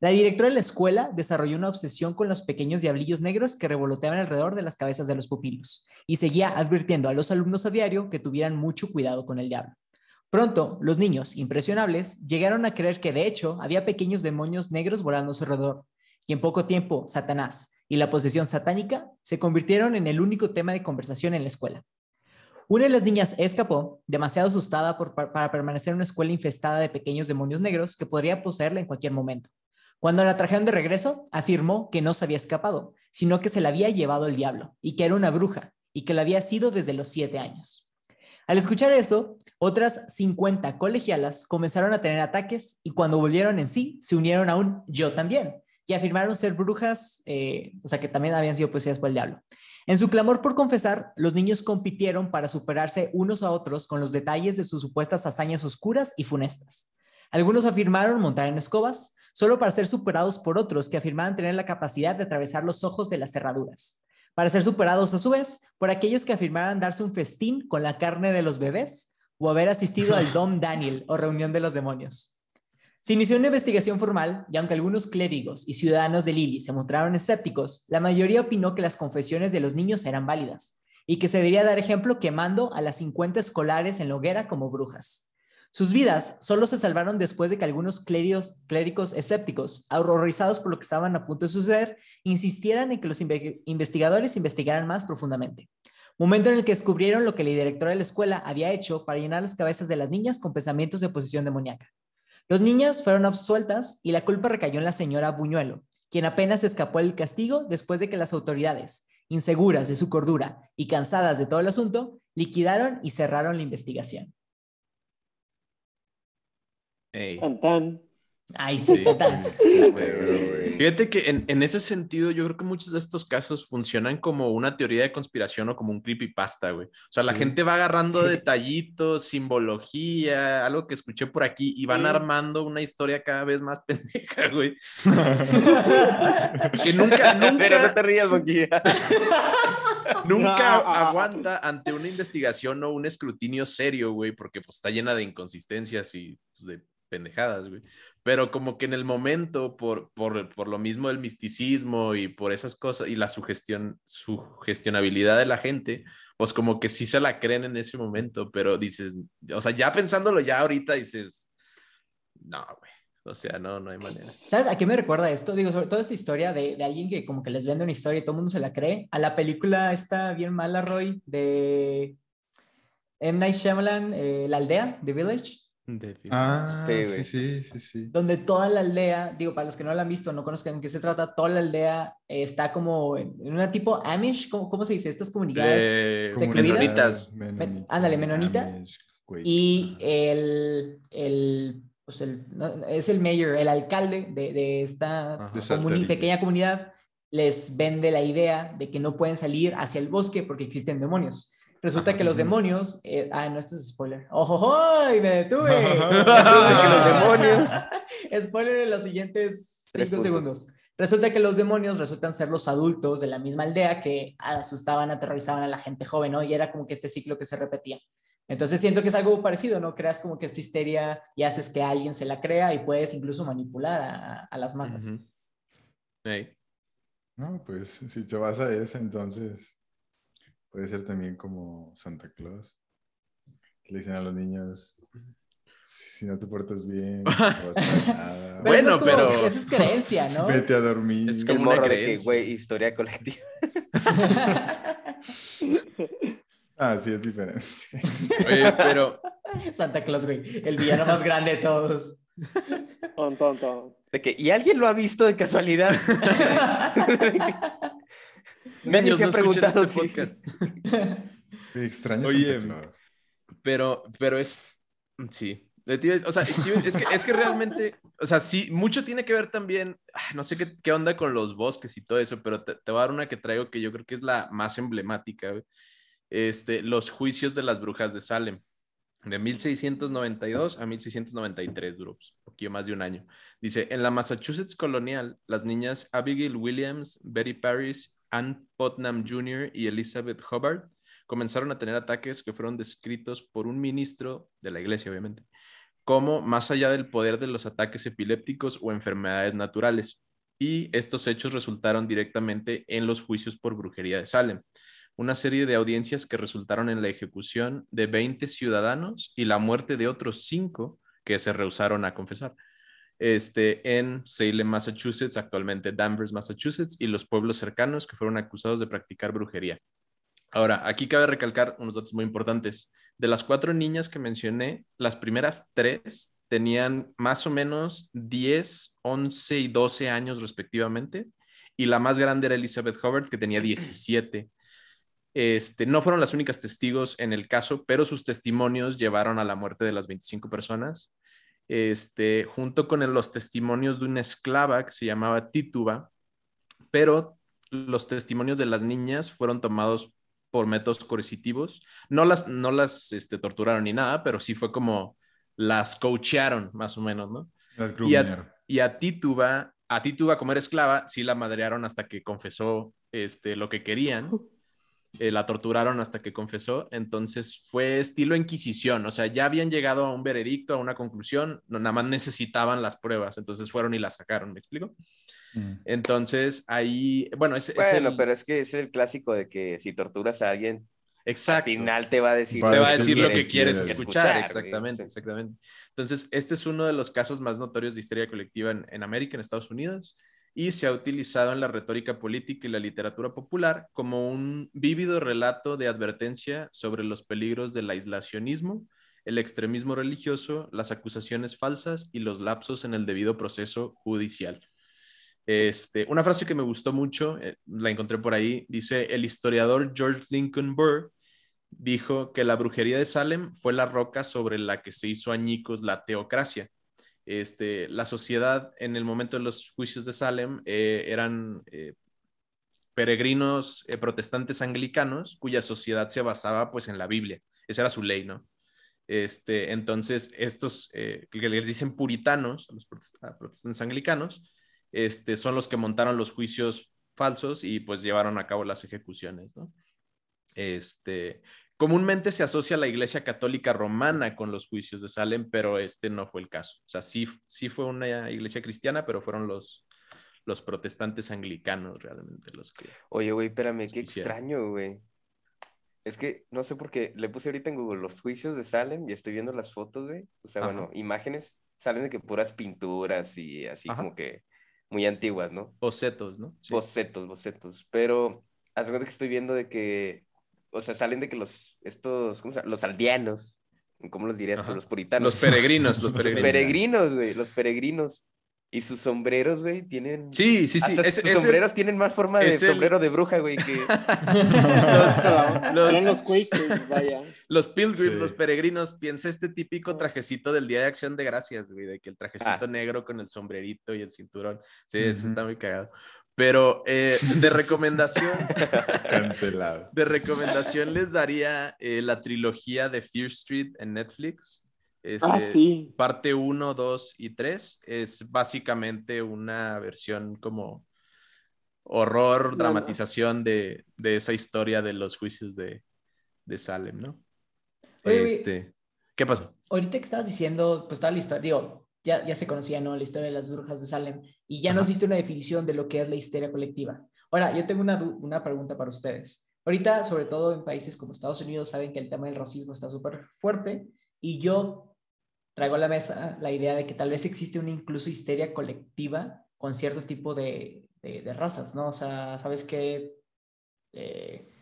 La directora de la escuela desarrolló una obsesión con los pequeños diablillos negros que revoloteaban alrededor de las cabezas de los pupilos y seguía advirtiendo a los alumnos a diario que tuvieran mucho cuidado con el diablo. Pronto, los niños, impresionables, llegaron a creer que de hecho había pequeños demonios negros volando a su alrededor, y en poco tiempo Satanás y la posesión satánica se convirtieron en el único tema de conversación en la escuela. Una de las niñas escapó, demasiado asustada para permanecer en una escuela infestada de pequeños demonios negros que podría poseerla en cualquier momento. Cuando la trajeron de regreso, afirmó que no se había escapado, sino que se la había llevado el diablo y que era una bruja y que lo había sido desde los siete años. Al escuchar eso, otras 50 colegialas comenzaron a tener ataques y cuando volvieron en sí, se unieron a un yo también y afirmaron ser brujas, eh, o sea que también habían sido poseídas por el diablo. En su clamor por confesar, los niños compitieron para superarse unos a otros con los detalles de sus supuestas hazañas oscuras y funestas. Algunos afirmaron montar en escobas, solo para ser superados por otros que afirmaban tener la capacidad de atravesar los ojos de las cerraduras, para ser superados a su vez por aquellos que afirmaban darse un festín con la carne de los bebés o haber asistido al Dom Daniel o reunión de los demonios. Se inició una investigación formal y aunque algunos clérigos y ciudadanos de Lily se mostraron escépticos, la mayoría opinó que las confesiones de los niños eran válidas y que se debería dar ejemplo quemando a las 50 escolares en la hoguera como brujas. Sus vidas solo se salvaron después de que algunos clérigos, escépticos, horrorizados por lo que estaban a punto de suceder, insistieran en que los investigadores investigaran más profundamente. Momento en el que descubrieron lo que la directora de la escuela había hecho para llenar las cabezas de las niñas con pensamientos de posesión demoníaca. Los niñas fueron absueltas y la culpa recayó en la señora Buñuelo, quien apenas escapó del castigo después de que las autoridades, inseguras de su cordura y cansadas de todo el asunto, liquidaron y cerraron la investigación. Ey. Tan, tan. Ay, sí, total. Fíjate que en, en, ese sentido, yo creo que muchos de estos casos funcionan como una teoría de conspiración o como un creepypasta, güey. O sea, la gente va agarrando Sí. detallitos, simbología, algo que escuché por aquí, y van Sí. armando una historia cada vez más pendeja, güey. Que nunca, Pero no nunca, te rías, Moquilla. nunca aguanta ante una investigación o un escrutinio serio, güey, porque pues está llena de inconsistencias y pues, de pendejadas, güey. Pero como que en el momento, por, por, por lo mismo del misticismo y por esas cosas y la sugestión, sugestionabilidad de la gente, pues como que sí se la creen en ese momento, pero dices, o sea, ya pensándolo ya ahorita dices, no, güey. O sea, no, no hay manera. ¿Sabes a qué me recuerda esto? Digo, sobre todo esta historia de, de alguien que como que les vende una historia y todo el mundo se la cree. A la película esta bien mala, Roy, de M. Night Shyamalan, eh, La Aldea, The Village, Ah, Sí, sí, sí, sí, sí. donde toda la aldea, digo, para los que no la han visto, no conozcan en qué se trata, toda la aldea eh, está como en, en una tipo Amish, ¿cómo, cómo se dice? Estas comunidades menonitas. Menonita, ándale, menonita. Amish. Y el, el, pues el, no, es el mayor, el alcalde de, de esta comuni- pequeña comunidad les vende la idea de que no pueden salir hacia el bosque porque existen demonios. Resulta que los demonios, eh, ah, no, esto es spoiler. ¡Ojo, ¡Me detuve! Resulta que los demonios. spoiler en los siguientes cinco segundos. Resulta que los demonios resultan ser los adultos de la misma aldea que asustaban, aterrorizaban a la gente joven, ¿no? Y era como que este ciclo que se repetía. Entonces siento que es algo parecido, ¿no? Creas como que esta histeria y haces que alguien se la crea y puedes incluso manipular a, a las masas. Ujú. Ey. No, pues si te vas a esa, entonces puede ser también como Santa Claus. Que le dicen a los niños, si no te portas bien, no nada. Pero Bueno, eso es como- pero- Esa es creencia, ¿no? Vete a dormir. Es El como una morro de que, creencia. güey, historia colectiva. Ah, sí, es diferente. Oye, pero Santa Claus, güey. El villano más grande de todos. Ton, ton, ton. De que, ¿y alguien lo ha visto de casualidad? Nadie se ha no preguntado este si- podcast. Sí, Extraño Oye. Pero, pero es, sí. O sea, es que, es que realmente, o sea, sí, mucho tiene que ver también, no sé qué, qué onda con los bosques y todo eso, pero te, te voy a dar una que traigo que yo creo que es la más emblemática, güey. Este, los juicios de las brujas de Salem. De 1692 a 1693 duró pues, un poquito más de un año. Dice, en la Massachusetts colonial, las niñas Abigail Williams, Betty Paris, Ann Putnam Jr. y Elizabeth Hubbard comenzaron a tener ataques que fueron descritos por un ministro de la iglesia, obviamente, como más allá del poder de los ataques epilépticos o enfermedades naturales. Y estos hechos resultaron directamente en los juicios por brujería de Salem, una serie de audiencias que resultaron en la ejecución de 20 ciudadanos y la muerte de otros 5 que se rehusaron a confesar. Este, en Salem, Massachusetts, actualmente Danvers, Massachusetts, y los pueblos cercanos que fueron acusados de practicar brujería. Ahora, aquí cabe recalcar unos datos muy importantes. De las cuatro niñas que mencioné, las primeras tres tenían más o menos 10, 11 y 12 años respectivamente, y la más grande era Elizabeth Hubbard, que tenía 17. Este, no fueron las únicas testigos en el caso, pero sus testimonios llevaron a la muerte de las 25 personas, este, junto con el- los testimonios de una esclava que se llamaba Tituba, pero los testimonios de las niñas fueron tomados por métodos coercitivos. No las, no las este, torturaron ni nada, pero sí fue como las coachearon, más o menos, ¿no? Las Y a, y a Tituba, a Tituba como era esclava, sí la madrearon hasta que confesó este, lo que querían. eh, la torturaron hasta que confesó, entonces fue estilo Inquisición, o sea, ya habían llegado a un veredicto, a una conclusión, no, nada más necesitaban las pruebas, entonces fueron y las sacaron, ¿me explico? Mm. Entonces ahí, bueno, es, es Bueno, el- pero es que es el clásico de que si torturas a alguien, al exacto. final te va a decir, te va a decir lo que quieres quieres escuchar, exactamente, sí. exactamente. Entonces, este es uno de los casos más notorios de histeria colectiva en, en América, en Estados Unidos, y se ha utilizado en la retórica política y la literatura popular como un vívido relato de advertencia sobre los peligros del aislacionismo, el extremismo religioso, las acusaciones falsas y los lapsos en el debido proceso judicial. Este, una frase que me gustó mucho, eh, la encontré por ahí, dice, el historiador George Lincoln Burr dijo que la brujería de Salem fue la roca sobre la que se hizo añicos la teocracia. Este, la sociedad en el momento de los juicios de Salem eh, eran eh, peregrinos eh, protestantes anglicanos cuya sociedad se basaba pues en la Biblia. Esa era su ley, ¿no? Este, entonces, estos que les dicen puritanos, los protestantes anglicanos, este, son los que montaron los juicios falsos y pues llevaron a cabo las ejecuciones, ¿no? Este, comúnmente se asocia la Iglesia Católica Romana con los juicios de Salem, pero este no fue el caso. O sea, sí, sí fue una iglesia cristiana, pero fueron los, los protestantes anglicanos realmente los que... oye, güey, espérame, qué hicieron. extraño, güey. Es que no sé por qué, le puse ahorita en Google los juicios de Salem y estoy viendo las fotos, güey. O sea, Ajá. bueno, imágenes, salen de que puras pinturas y así Ajá. como que muy antiguas, ¿no? Bocetos, ¿no? Sí. bocetos, bocetos. Pero haz que estoy viendo de que, o sea, salen de que los, estos, ¿cómo se llama? Los aldeanos, ¿cómo los dirías. Los puritanos. Los peregrinos, los Los peregrinos. peregrinos, güey, los peregrinos. Y sus sombreros, güey, tienen... Sí, sí, sí. Hasta ese- sus ese- sombreros tienen más forma de es el- sombrero de bruja, güey, que... Los, Los- los vaya. Los pilgrims, Sí. los peregrinos, piensa este típico trajecito del Día de Acción de Gracias, güey, de que el trajecito Ah. negro con el sombrerito y el cinturón. Sí, eso Ujú. está muy cagado. Pero eh, de recomendación, Cancelado. de recomendación les daría eh, la trilogía de Fear Street en Netflix. Este, Ah, sí. Parte 1, 2 y 3 es básicamente una versión como horror, no. dramatización de, de esa historia de los juicios de, de Salem, ¿no? Oye. Este, ¿Qué pasó? Ahorita que estabas diciendo, pues toda la historia, digo, ya, ya se conocía, ¿no? La historia de las brujas de Salem, y ya nos Ajá. diste una definición de lo que es la histeria colectiva. Ahora, yo tengo una, una pregunta para ustedes. Ahorita, sobre todo en países como Estados Unidos, saben que el tema del racismo está súper fuerte, y yo traigo a la mesa la idea de que tal vez existe una incluso histeria colectiva con cierto tipo de, de, de razas, ¿no? O sea, sabes que, eh,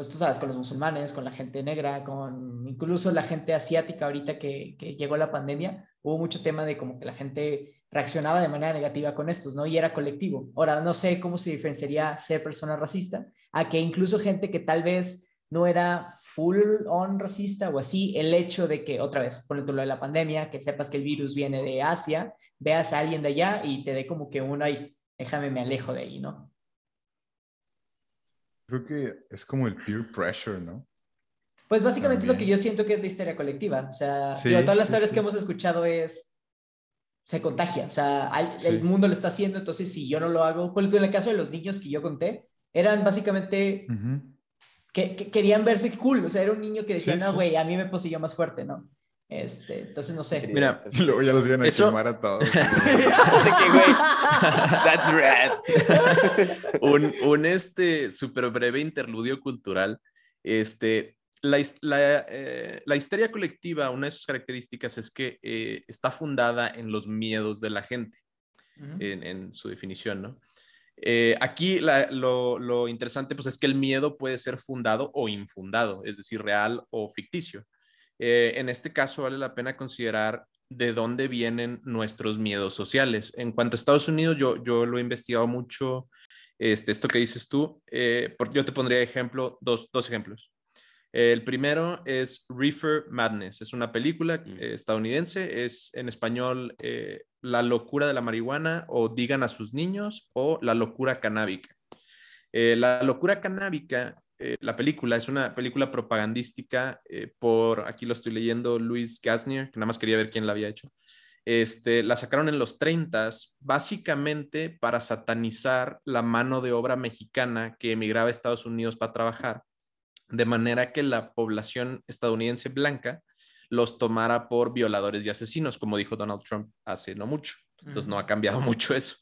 pues tú sabes, con los musulmanes, con la gente negra, con incluso la gente asiática ahorita que, que llegó la pandemia, hubo mucho tema de como que la gente reaccionaba de manera negativa con estos, ¿no? Y era colectivo. Ahora, no sé cómo se diferenciaría ser persona racista a que incluso gente que tal vez no era full on racista o así, el hecho de que, otra vez, ponete lo de la pandemia, que sepas que el virus viene de Asia, veas a alguien de allá y te dé como que uno ahí, déjame, me alejo de ahí, ¿no? Creo que es como el peer pressure, ¿no? Pues básicamente lo que yo siento que es la histeria colectiva. O sea, Sí, digo, todas las sí, historias sí. que hemos escuchado es se contagia, o sea, hay- el mundo lo está haciendo, entonces si yo no lo hago, por ejemplo, en el caso de los niños que yo conté, eran básicamente que, que querían verse cool, o sea, era un niño que decía, no, güey, a mí me poseyó más fuerte, ¿no? Este, entonces no sé. Mira, luego ya los iban a Eso- quemar a todos. De que, güey, that's rad. un, un este súper breve interludio cultural. Este, la, la, eh, la histeria colectiva, una de sus características es que eh, está fundada en los miedos de la gente, Ujú. en, en su definición, ¿no? Eh, aquí la- lo, lo interesante pues, es que el miedo puede ser fundado o infundado, es decir, real o ficticio. Eh, en este caso vale la pena considerar de dónde vienen nuestros miedos sociales. En cuanto a Estados Unidos, yo, yo lo he investigado mucho, este, esto que dices tú. eh, por- yo te pondría ejemplo, dos, dos ejemplos. El primero es Reefer Madness, es una película Mm. eh, estadounidense, es en español eh, La locura de la marihuana o Digan a sus niños o La locura canábica. Eh, la locura canábica, eh, la película, es una película propagandística eh, por, aquí lo estoy leyendo, Luis Gasnier, que nada más quería ver quién la había hecho. Este, la sacaron en los 30, básicamente para satanizar la mano de obra mexicana que emigraba a Estados Unidos para trabajar, de manera que la población estadounidense blanca los tomara por violadores y asesinos, como dijo Donald Trump hace no mucho. Entonces no ha cambiado mucho eso.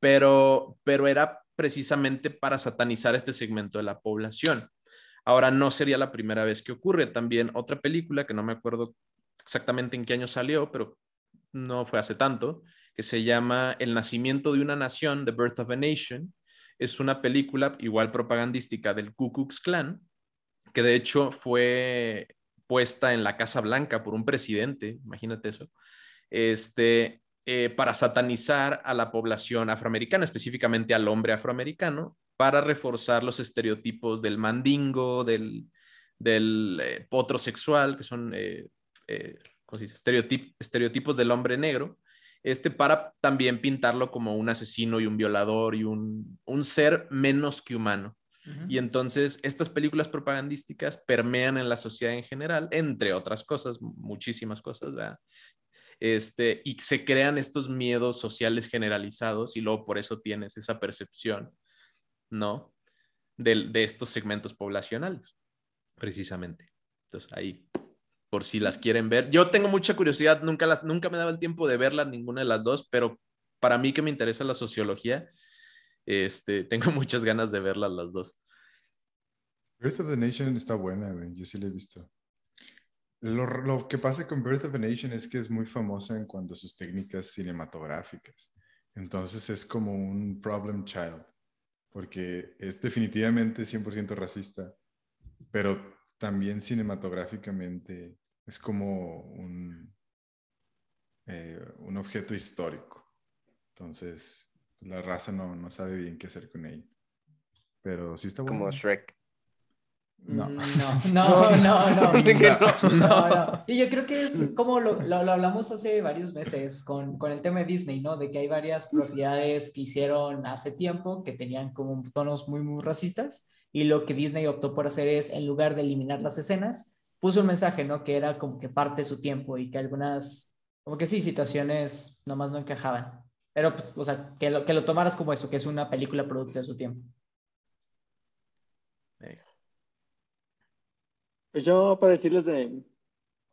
Pero, pero era precisamente para satanizar este segmento de la población. Ahora no sería la primera vez que ocurre. También otra película que no me acuerdo exactamente en qué año salió, pero no fue hace tanto, que se llama El nacimiento de una nación, The Birth of a Nation. Es una película igual propagandística del Ku Klux Klan, que de hecho fue puesta en la Casa Blanca por un presidente, imagínate eso, este, eh, para satanizar a la población afroamericana, específicamente al hombre afroamericano, para reforzar los estereotipos del mandingo, del, del eh, potro sexual, que son eh, estereotipos del hombre negro, este, para también pintarlo como un asesino y un violador y un, un ser menos que humano. Y entonces estas películas propagandísticas permean en la sociedad en general, entre otras cosas, muchísimas cosas, ¿verdad? Este, y se crean estos miedos sociales generalizados y luego por eso tienes esa percepción, ¿no? De, de estos segmentos poblacionales, precisamente. Entonces ahí, por si las quieren ver. Yo tengo mucha curiosidad, nunca, las, nunca me daba el tiempo de verlas, ninguna de las dos, pero para mí que me interesa la sociología, este, tengo muchas ganas de verlas las dos. Birth of the Nation está buena, Yo sí la he visto. Lo, lo, que pasa con Birth of a Nation es que es muy famosa en cuanto a sus técnicas cinematográficas. Entonces es como un problem child, porque es definitivamente 100% racista, pero también cinematográficamente es como un, eh, un objeto histórico. Entonces, la raza no, no sabe bien qué hacer con ella. Pero sí está bueno. Como Shrek. No. No, no, no, no. no, Y yo creo que es como lo, lo, hablamos hace varios meses con, con, el tema de Disney, ¿no? De que hay varias propiedades que hicieron hace tiempo que tenían como tonos muy, muy racistas. Y lo que Disney optó por hacer es, en lugar de eliminar las escenas, puso un mensaje, ¿no? Que era como que parte de su tiempo y que algunas, como que sí, situaciones nomás no encajaban. Pero, pues, o sea, que lo, que lo tomaras como eso, que es una película producto de su tiempo. Pues yo, para decirles de.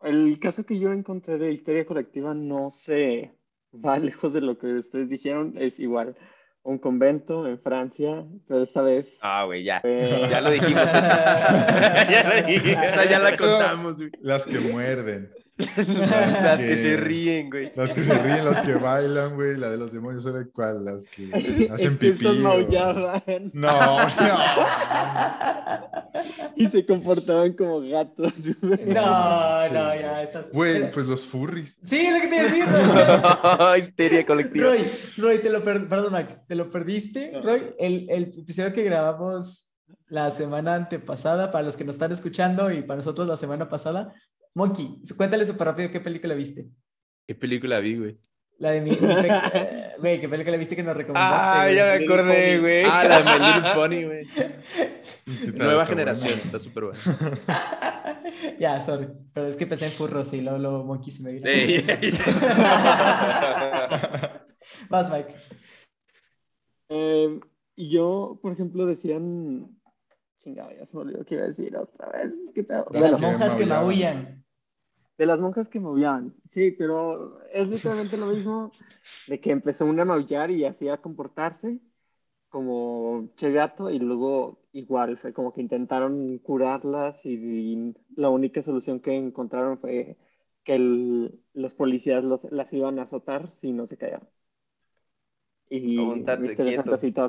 El caso que yo encontré de histeria colectiva no se va lejos de lo que ustedes dijeron, es igual. Un convento en Francia, pero esta vez. Ah, güey, ya. Ya lo dijimos. ya lo dijimos. Esa ya la contamos, güey. Las que muerden. Las, que, se ríen, güey. Las que se ríen, las que bailan, güey. La de los demonios, ¿sabe cuál? Las que hacen pipí. No, no. Y se comportaban como gatos, güey. No, no, ya estás. Güey, pues los furries. Sí, lo que te decía. Histeria colectiva. Roy, Roy, te lo, per... Perdón, te lo perdiste, Roy. El, el episodio que grabamos la semana antepasada, para los que nos están escuchando y para nosotros la semana pasada, Monkey, cuéntale súper rápido qué película viste. ¿Qué película vi, güey? La de mi. Güey, ¿qué película viste que nos recomendaste? Ah, ya me acordé, güey. Ah, la de My Little Pony, güey. Nueva generación, está súper buena. ya, sorry. Pero es que pensé en furros y luego, lo Monkey se me vino. Vas, Mike. Eh, yo, por ejemplo, decían. Chingado, ya se me olvidó que iba a decir otra vez. ¿Qué Las monjas que maullan. De las monjas que maullaban, sí, pero es literalmente lo mismo de que empezó una a maullar y hacía comportarse como che gato y luego igual fue como que intentaron curarlas y, la única solución que encontraron fue que los policías los, las iban a azotar si no se callaban. Y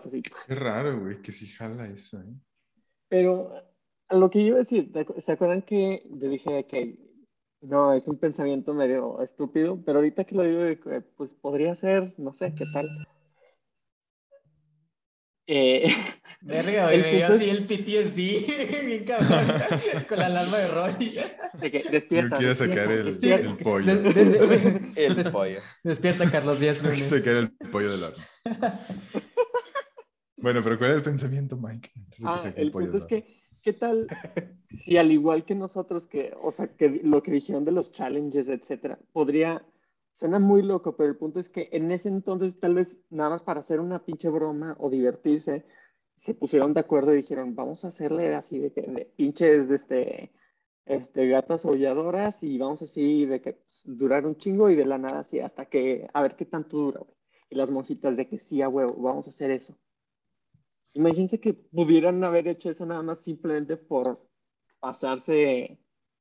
así. Qué raro, güey, que si jala eso, ¿eh? Pero lo que yo iba a decir, ¿se acuerdan que yo dije que no, es un pensamiento medio estúpido, pero ahorita que lo digo, pues podría ser, no sé, ¿qué tal? Eh, Verga, güey, me así el PTSD, bien cabrón, con la alarma de Roy. De que despierta. Yo quiero sacar el, el pollo. el pollo. Despierta, Carlos Díaz Lunes. Sacar el pollo del arma. bueno, pero ¿cuál es el pensamiento, Mike? Ah, el, el punto es que ¿qué tal si al igual que nosotros, que, o sea, que lo que dijeron de los challenges, etcétera, podría Suena muy loco, pero el punto es que en ese entonces, tal vez nada más para hacer una pinche broma o divertirse, se pusieron de acuerdo y dijeron, vamos a hacerle así de que de pinches este, este, gatas aulladoras y vamos así de que pues, durar un chingo y de la nada así hasta que, a ver qué tanto dura, güey. Y las monjitas de que sí, a huevo, vamos a hacer eso. Imagínense que pudieran haber hecho eso nada más simplemente por pasarse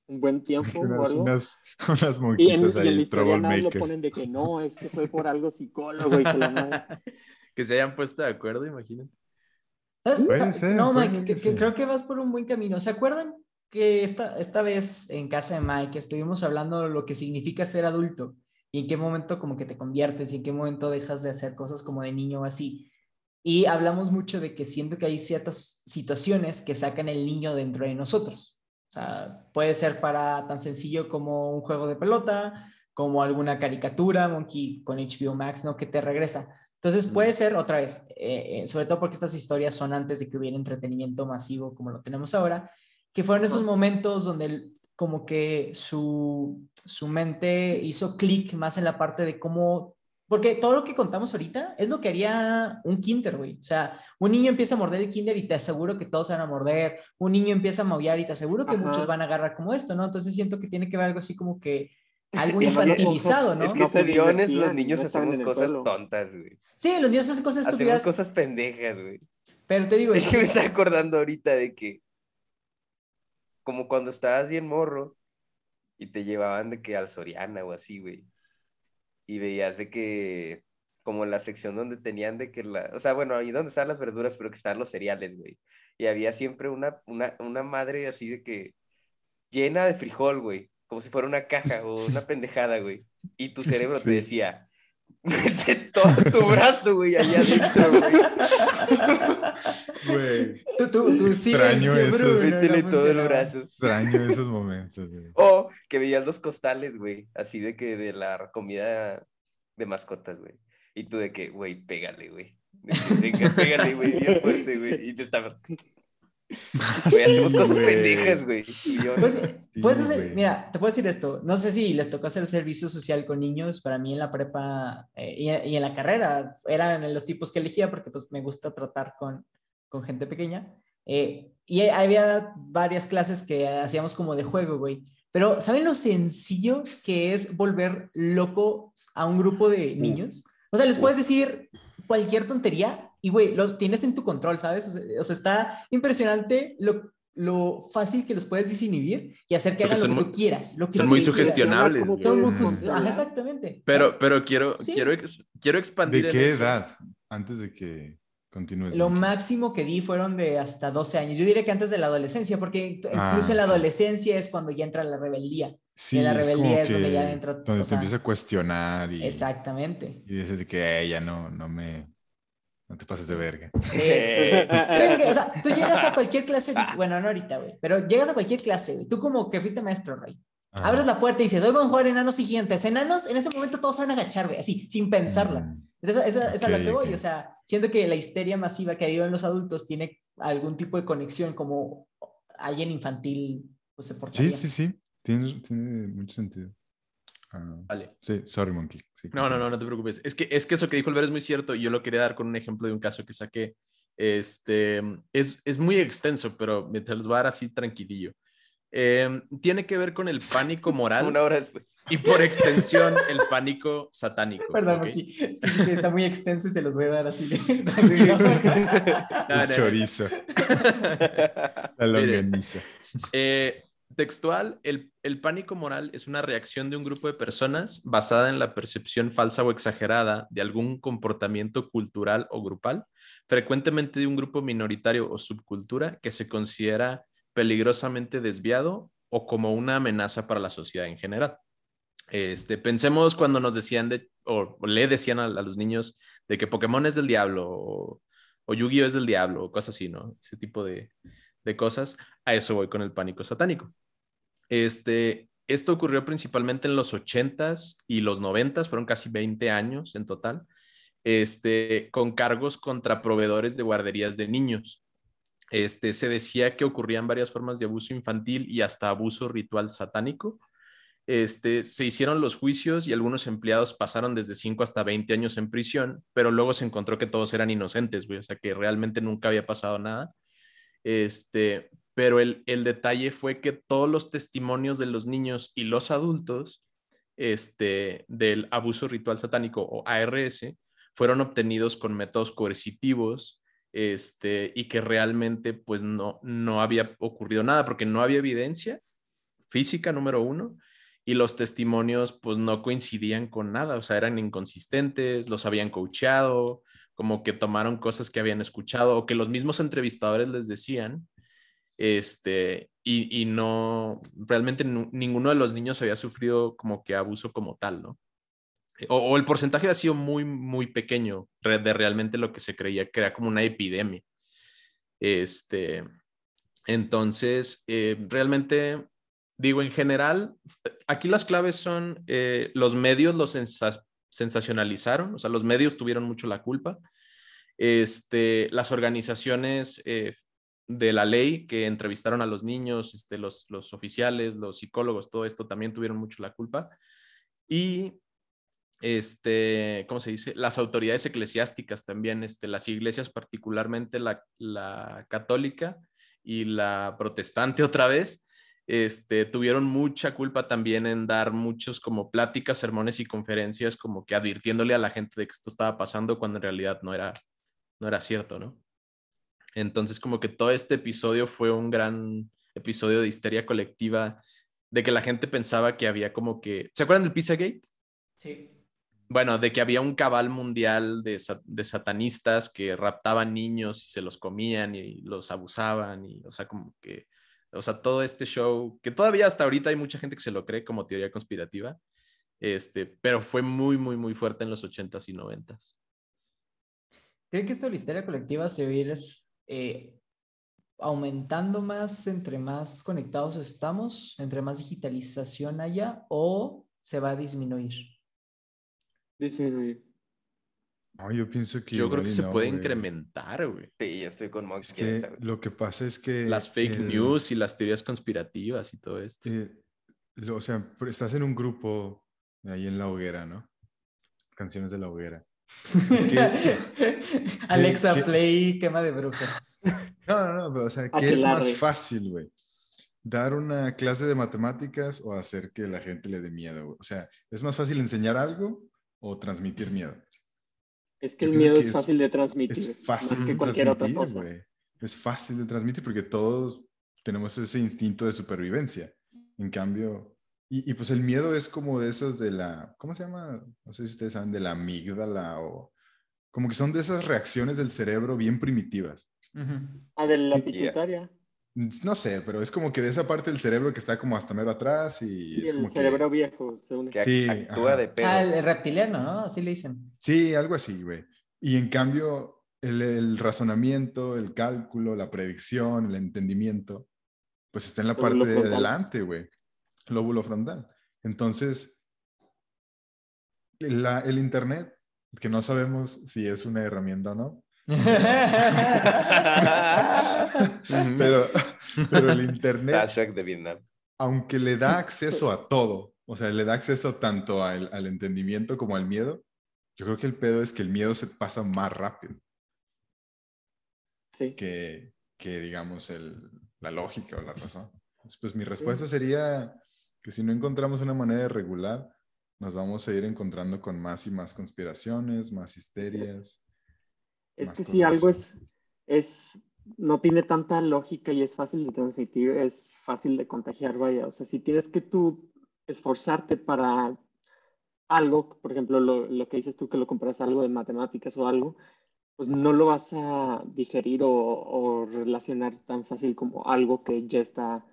un buen tiempo o Unas, algo. unas, unas Y en, monjitas y en la ahí, historia nada lo ponen de que no, es que fue por algo psicólogo y que la madre. Que se hayan puesto de acuerdo, imagínate. Ser, no, Mike, que que- creo que vas por un buen camino. ¿Se acuerdan que esta, esta vez en casa de Mike estuvimos hablando de lo que significa ser adulto y en qué momento como que te conviertes y en qué momento dejas de hacer cosas como de niño o así? Y hablamos mucho de que siento que hay ciertas situaciones que sacan el niño dentro de nosotros. O sea, puede ser para tan sencillo como un juego de pelota, como alguna caricatura, Monkey con HBO Max, ¿no? Que te regresa. Entonces puede ser otra vez, eh, eh, sobre todo porque estas historias son antes de que hubiera entretenimiento masivo como lo tenemos ahora, que fueron esos momentos donde el- como que su, su mente hizo clic más en la parte de cómo, porque todo lo que contamos ahorita es lo que haría un kinder, güey. O sea, un niño empieza a morder el kinder y te aseguro que todos van a morder, un niño empieza a maullar y te aseguro que Ajá. muchos van a agarrar como esto, ¿no? Entonces siento que tiene que ver algo así como que algo infantilizado, ¿no? Es que No guiones, divertían, los niños no hacemos cosas pueblo. tontas, güey. Sí, los niños hacen cosas Hacemos estúpidas, cosas pendejas, güey. pero te digo, Es que me está acordando ahorita de que, como cuando estabas bien morro y te llevaban de que al Soriana o así, güey. Y veías de que, como la sección donde tenían de que la, o sea, bueno, ahí donde estaban las verduras, pero que estaban los cereales, güey. Y había siempre una, una, una madre así de que, llena de frijol, güey. Como si fuera una caja o una pendejada, güey. Y tu cerebro te Sí. decía, mete todo tu brazo, güey, allá adentro, güey. Güey, Tú, tú, tú Extraño silencio, esos- no Métele todo el brazo. extraño esos momentos, güey. O que veías los costales, güey, así de que de la comida de mascotas, güey. Y tú de que, güey, pégale, güey. Venga, pégale, güey, bien fuerte, güey. Y te estaba... Güey, hacemos cosas güey. pendejas, güey. Pues, puedes hacer, güey. mira, te puedo decir esto, no sé si les tocó hacer servicio social con niños, para mí en la prepa eh, y, y en la carrera eran los tipos que elegía porque pues me gusta tratar con, con gente pequeña. Eh, y había varias clases que hacíamos como de juego, güey. Pero ¿saben lo sencillo que es volver loco a un grupo de niños? O sea, les puedes decir cualquier tontería y, güey, lo tienes en tu control, ¿sabes? O sea, o sea, está impresionante lo, lo fácil que los puedes desinhibir y hacer que Porque hagan lo que muy- tú quieras. Lo que son muy quieras. sugestionables, ¿Cómo güey. Son muy just-? Ajá, exactamente. Pero, pero quiero, Sí. quiero, quiero expandir ¿De qué eso. edad? Antes de que continúes. Lo máximo que di fueron de hasta 12 años. Yo diría que antes de la adolescencia, porque Ah, incluso en la adolescencia es cuando ya entra la rebeldía. Sí, la es como rebeldía es donde que- ya entra, Donde te sea, empieza a cuestionar y, Exactamente. y dices que "Eh, ya no, no me. No te pases de verga. Es- Venga, o sea, tú llegas a cualquier clase, bueno, no ahorita, güey, pero llegas a cualquier clase, güey. Tú como que fuiste maestro, Rey. Ajá. Abres la puerta y dices, hoy vamos a jugar enanos y gigantes. Enanos, en ese momento todos se van a agachar, güey, así, sin pensarla. Mm, Esa, esa, esa es a lo que voy, ok. o sea, siento que la histeria masiva que ha ido en los adultos tiene algún tipo de conexión como alguien infantil pues, se Sí, portaría. sí, sí. Tiene, tiene mucho sentido. Ah, Vale. sí, sorry, Monkey. Sí, No, no, no, no te preocupes. Es que, es que eso que dijo Albert es muy cierto y yo lo quería dar con un ejemplo de un caso que saqué. Este, es, es muy extenso, pero me te los voy a dar así tranquilillo. Eh, tiene que ver con el pánico moral Una hora después. y por extensión el pánico satánico. Perdón, aquí, está muy extenso y se los voy a dar así. El chorizo, la longaniza. Eh, textual, el, el pánico moral es una reacción de un grupo de personas basada en la percepción falsa o exagerada de algún comportamiento cultural o grupal, frecuentemente de un grupo minoritario o subcultura que se considera peligrosamente desviado o como una amenaza para la sociedad en general. Este, pensemos cuando nos decían de, o le decían a, los niños de que Pokémon es del diablo o, o Yu-Gi-Oh es del diablo o cosas así, ¿no? Ese tipo de, de cosas. A eso voy con el pánico satánico. Este, esto ocurrió principalmente en los 80s y los 90s, fueron casi 20 años en total, este, con cargos contra proveedores de guarderías de niños. Este, se decía que ocurrían varias formas de abuso infantil y hasta abuso ritual satánico. este, se hicieron los juicios y algunos empleados pasaron desde 5 hasta 20 años en prisión, pero luego se encontró que todos eran inocentes, güey, o sea que realmente nunca había pasado nada. Este, pero el, detalle fue que todos los testimonios de los niños y los adultos este, del abuso ritual satánico o ARS fueron obtenidos con métodos coercitivos este, y que realmente pues no, no había ocurrido nada porque no había evidencia física, número uno, y los testimonios pues no coincidían con nada, o sea, eran inconsistentes, los habían coacheado, como que tomaron cosas que habían escuchado o que los mismos entrevistadores les decían, este, y, y no, realmente ninguno de los niños había sufrido como que abuso como tal, ¿no? O, o, el porcentaje ha sido muy, muy pequeño de realmente lo que se creía que era como una epidemia. Este, entonces, eh, realmente digo, en general, aquí las claves son eh, los medios los sensacionalizaron, o sea, los medios tuvieron mucho la culpa. Este, las organizaciones eh, de la ley que entrevistaron a los niños, este, los, los oficiales, los psicólogos, todo esto también tuvieron mucho la culpa. Y, este, ¿cómo se dice? Las autoridades eclesiásticas también, este, las iglesias, particularmente la, la católica y la protestante otra vez, este, tuvieron mucha culpa también en dar muchos como pláticas, sermones y conferencias como que advirtiéndole a la gente de que esto estaba pasando cuando en realidad no era, no era cierto, ¿no? Entonces como que todo este episodio fue un gran episodio de histeria colectiva, de que la gente pensaba que había como que... ¿Se acuerdan del Pizzagate? Sí. Bueno, de que había un cabal mundial de, satanistas que raptaban niños y se los comían y los abusaban y, o sea, como que o sea, todo este show, que todavía hasta ahorita hay mucha gente que se lo cree como teoría conspirativa, este, pero fue muy, muy, muy fuerte en los 80s y 90s. ¿Creen que esto de la colectiva se va a ir eh, aumentando más entre más conectados estamos, entre más digitalización haya, o se va a disminuir? Disminuir. No, yo pienso que. Yo creo que se puede incrementar, güey. Sí, yo estoy con Mox. Es que lo que pasa es que. Las fake news y las teorías conspirativas y todo esto. Eh, o sea, estás en un grupo ahí en la hoguera, ¿no? Canciones de la hoguera. Alexa, play quema de brujas. No, no, no, pero, o sea, ¿qué es más fácil, güey? ¿Dar una clase de matemáticas o hacer que la gente le dé miedo? O sea, ¿es más fácil enseñar algo o transmitir miedo? Es que el miedo es, fácil de transmitir. Es fácil que cualquier otra cosa. Es fácil de transmitir porque todos tenemos ese instinto de supervivencia. En cambio, y, pues el miedo es como de esos de la, ¿cómo se llama? No sé si ustedes saben, de la amígdala o como que son de esas reacciones del cerebro bien primitivas. Ah, de la pituitaria. No sé, pero es como que de esa parte del cerebro que está como hasta mero atrás y, es el como cerebro viejo, según que sí, actúa de pedo. Ah, el reptiliano, ¿no? Así le dicen. Sí, algo así, güey. Y en cambio, el, el, razonamiento, el cálculo, la predicción, el entendimiento, pues está en la parte de adelante, güey. Lóbulo frontal. Entonces, la, el Internet, que no sabemos si es una herramienta o no, pero, pero el Internet, de aunque le da acceso a todo, o sea, le da acceso tanto al, al, entendimiento como al miedo, yo creo que el pedo es que el miedo se pasa más rápido sí. que, que, digamos, el, la lógica o la razón. Pues mi respuesta sería que si no encontramos una manera de regular, nos vamos a ir encontrando con más y más conspiraciones, más histerias. Es que si algo es, es, no tiene tanta lógica y es fácil de transmitir, es fácil de contagiar, vaya. O sea, si tienes que tú esforzarte para algo, por ejemplo, lo, lo que dices tú que lo compras algo de matemáticas o algo, pues no lo vas a digerir o, o, relacionar tan fácil como algo que ya está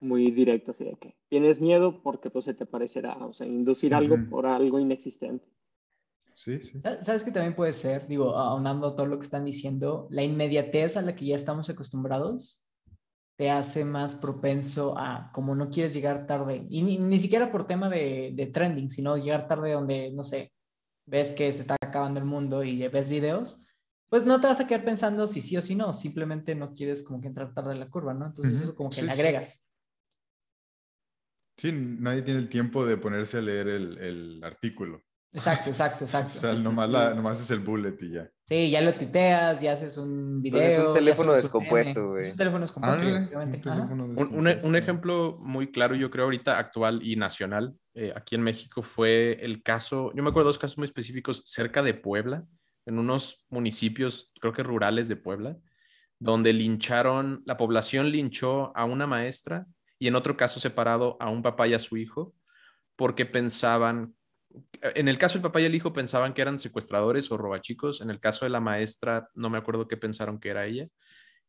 muy directo, así de que tienes miedo porque pues se te parecerá, o sea, inducir uh -huh. algo por algo inexistente. Sí, sí. ¿Sabes que también puede ser, digo, aunando todo lo que están diciendo, la inmediatez a la que ya estamos acostumbrados te hace más propenso a, como no quieres llegar tarde, y ni, ni siquiera por tema de, de, trending, sino llegar tarde donde, no sé, ves que se está acabando el mundo y ves videos, pues no te vas a quedar pensando si sí o si no, simplemente no quieres como que entrar tarde en la curva, ¿no? Entonces uh -huh. eso como que sí, le agregas. Sí, nadie tiene el tiempo de ponerse a leer el, el artículo. Exacto, exacto, exacto. O sea, nomás, la, nomás es el bullet y ya. Sí, ya lo titeas, ya haces un video. Pues es un teléfono descompuesto, güey. Es un teléfono descompuesto, Ándale, básicamente. un teléfono un ejemplo muy claro, yo creo, ahorita actual y nacional, eh, aquí en México fue el caso, yo me acuerdo dos casos muy específicos cerca de Puebla, en unos municipios, creo que rurales de Puebla, donde lincharon, la población linchó a una maestra y en otro caso separado a un papá y a su hijo, porque pensaban, en el caso del papá y el hijo pensaban que eran secuestradores o robachicos, en el caso de la maestra no me acuerdo qué pensaron que era ella.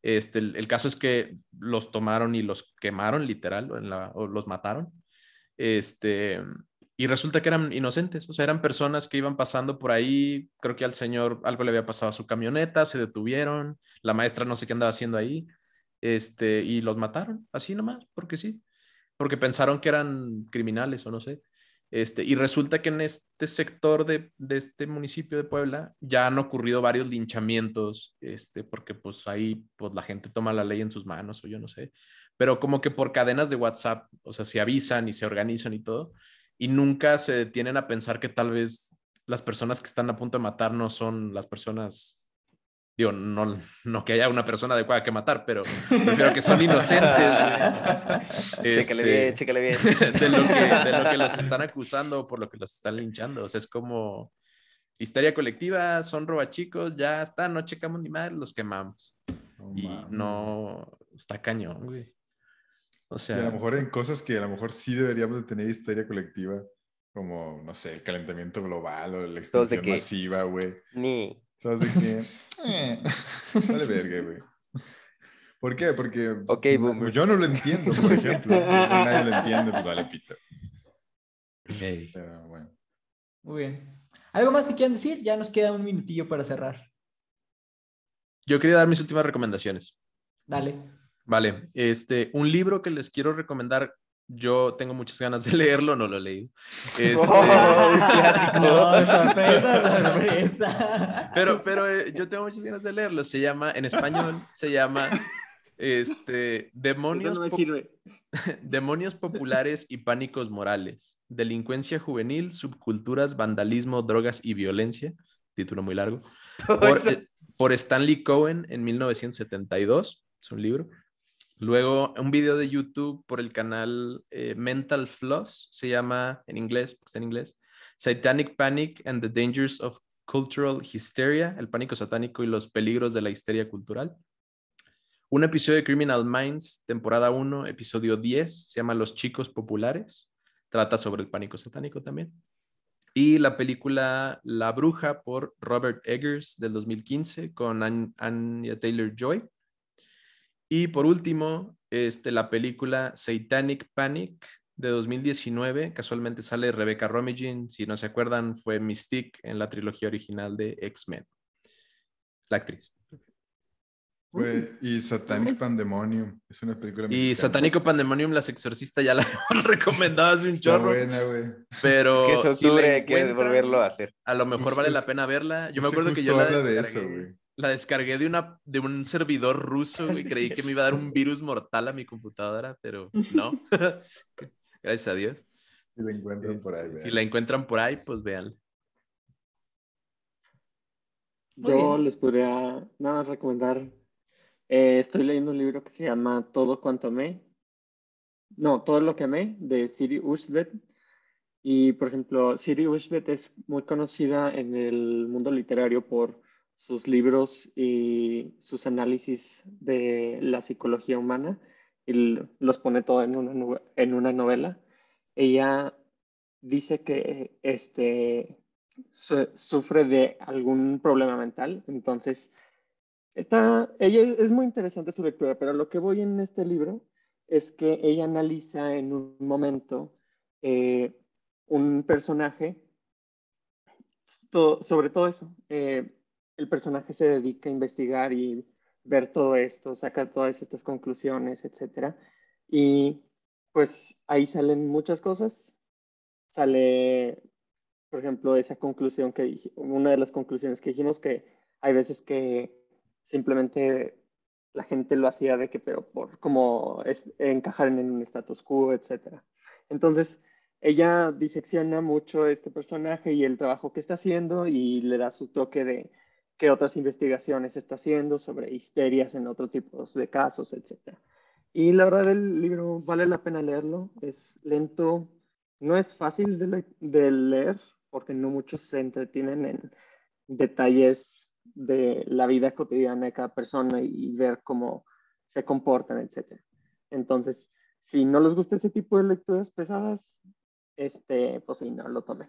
Este, el, caso es que los tomaron y los quemaron literal o los mataron. Este, y resulta que eran inocentes, o sea, eran personas que iban pasando por ahí, creo que al señor algo le había pasado a su camioneta, se detuvieron, la maestra no sé qué andaba haciendo ahí, este, y los mataron, así nomás, porque sí, porque pensaron que eran criminales o no sé. Este, y resulta que en este sector de, de este municipio de Puebla ya han ocurrido varios linchamientos, este, porque pues ahí pues la gente toma la ley en sus manos o yo no sé, pero como que por cadenas de WhatsApp, o sea, se avisan y se organizan y todo, y nunca se detienen a pensar que tal vez las personas que están a punto de matar no son las personas, digo, no, no que haya una persona adecuada que matar, pero prefiero que son inocentes. Chécale Este, bien, chécale bien. de lo, que, de lo que los están acusando o por lo que los están linchando. O sea, es como histeria colectiva, son robachicos, ya está, no checamos ni más, los quemamos. No Y mames. no, está cañón, güey. O Y a sea, lo mejor en cosas que a lo mejor sí deberíamos de tener histeria colectiva, como, no sé, el calentamiento global o la extinción masiva, güey. Ni. ¿Sabes de qué? Eh, vale verga, güey. ¿Por qué? Porque Ok, no- boomer. yo no lo entiendo, por ejemplo. Nadie lo entiende, pues vale pito. ey, Pero bueno. Muy bien. ¿Algo más que quieran decir? Ya nos queda un minutillo para cerrar. yo quería dar mis últimas recomendaciones. Dale. Vale, este, un libro que les quiero recomendar, yo tengo muchas ganas de leerlo, no lo he leído. Este, Oh, un clásico. No, sorpresa, sorpresa. Pero, pero eh, yo tengo muchas ganas de leerlo. Se llama, en español, se llama este, Demonios, no po-. Demonios Populares y Pánicos Morales. Delincuencia juvenil, subculturas, vandalismo, drogas y violencia. Título muy largo. Por, eh, por Stanley Cohen en 1972. Es un libro. Luego, un video de YouTube por el canal eh, Mental Floss. Se llama en inglés, porque está en inglés. Satanic Panic and the Dangers of Cultural Hysteria. El pánico satánico y los peligros de la histeria cultural. Un episodio de Criminal Minds, temporada 1, episodio 10, se llama Los chicos populares. Trata sobre el pánico satánico también. Y la película La Bruja por Robert Eggers del 2015 con An- Anya Taylor Joy. Y por último, este, la película Satanic Panic de 2019. Casualmente sale Rebecca Romijn. Si no se acuerdan, fue Mystique en la trilogía original de X-Men. La actriz. Güey, y Satanic Pues- Pandemonium. Es una película Y mexicana. Satánico Pandemonium, Las Exorcistas, ya la hemos recomendado hace un Está chorro. buena, güey. Pero Es que es si octubre, hay que volverlo a hacer. A lo mejor vale la pena verla. Yo me acuerdo que yo la habla de eso, güey. La descargué de, una, de un servidor ruso y creí que me iba a dar un virus mortal a mi computadora, pero no. Gracias a Dios. Si la encuentran por ahí, Este, si vean. la encuentran por ahí, pues véanla. Muy Yo bien. les podría nada más recomendar. eh, estoy leyendo un libro que se llama Todo cuanto amé. No, Todo lo que amé, de Siri Ushbet. Y, por ejemplo, Siri Ushbet es muy conocida en el mundo literario por sus libros y sus análisis de la psicología humana. Y los pone todo en una, en una novela. Ella dice que este, su- sufre de algún problema mental, entonces está, ella es muy interesante su lectura, pero lo que voy en este libro es que ella analiza en un momento eh, un personaje, to- sobre todo eso, eh, el personaje se dedica a investigar y ver todo esto, saca todas estas conclusiones, etcétera, y pues ahí salen muchas cosas, sale por ejemplo, esa conclusión que una de las conclusiones que dijimos que hay veces que simplemente la gente lo hacía de que, pero por como encajar en un status quo, etcétera. Entonces, ella disecciona mucho este personaje y el trabajo que está haciendo y le da su toque de qué otras investigaciones está haciendo sobre histerias en otro tipo de casos, etc. Y la verdad el libro vale la pena leerlo, es lento, no es fácil de, de leer porque no muchos se entretienen en detalles de la vida cotidiana de cada persona y ver cómo se comportan, etc. Entonces, si no les gusta ese tipo de lecturas pesadas, este, pues sí, no lo tomen.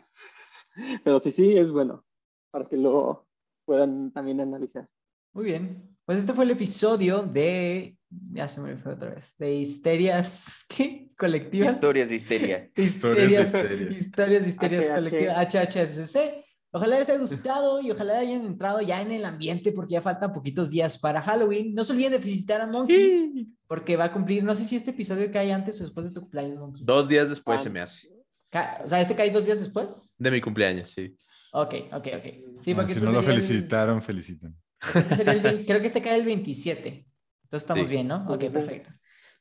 Pero sí, sí, es bueno para que lo puedan también analizar. Muy bien. Pues este fue el episodio de. Ya se me fue otra vez. De histerias. ¿Qué? ¿Colectivas? Historias de histeria. Historias de histeria. Historias de histerias colectivas. HHSC. Ojalá les haya gustado y ojalá hayan entrado ya en el ambiente porque ya faltan poquitos días para Halloween. No se olviden de felicitar a Monkey porque va a cumplir, no sé si este episodio cae antes o después de tu cumpleaños, Monkey. Dos días después se me hace. O sea, ¿este cae dos días después? De mi cumpleaños, sí. Ok, ok, ok. Sí, porque si no lo felicitaron, feliciten. Este creo que este cae el 27. Entonces estamos bien, ¿no? Ok, perfecto.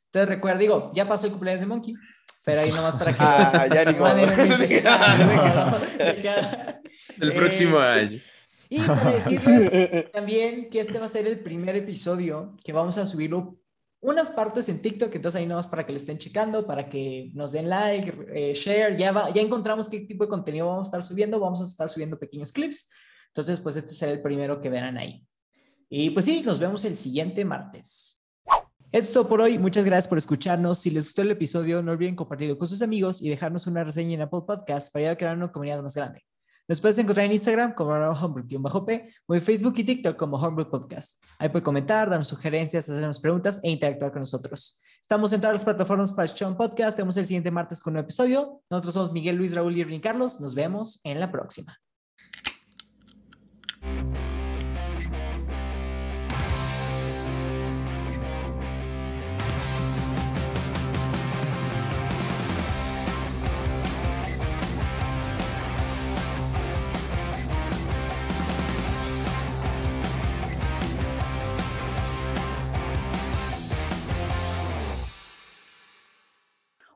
Entonces recuerda, digo, ya pasó el cumpleaños de Monkey, pero ahí nomás para que... ah, ya ni El próximo eh, año. Y para decirles también que este va a ser el primer episodio que vamos a subirlo unas partes en TikTok, entonces ahí nomás para que lo estén checando, para que nos den like, eh, share, ya, va, ya encontramos qué tipo de contenido vamos a estar subiendo, vamos a estar subiendo pequeños clips, entonces pues este será el primero que verán ahí. Y pues sí, nos vemos el siguiente martes. Esto por hoy, muchas gracias por escucharnos. Si les gustó el episodio, no olviden compartirlo con sus amigos y dejarnos una reseña en Apple Podcast para ayudar a crear una comunidad más grande. Nos puedes encontrar en Instagram como homebrew-p o en Facebook y TikTok como Homebrew Podcast. Ahí puedes comentar, darnos sugerencias, hacernos preguntas e interactuar con nosotros. Estamos en todas las plataformas para Sean Podcast. Tenemos el siguiente martes con un nuevo episodio. Nosotros somos Miguel, Luis, Raúl y Irving Carlos. Nos vemos en la próxima.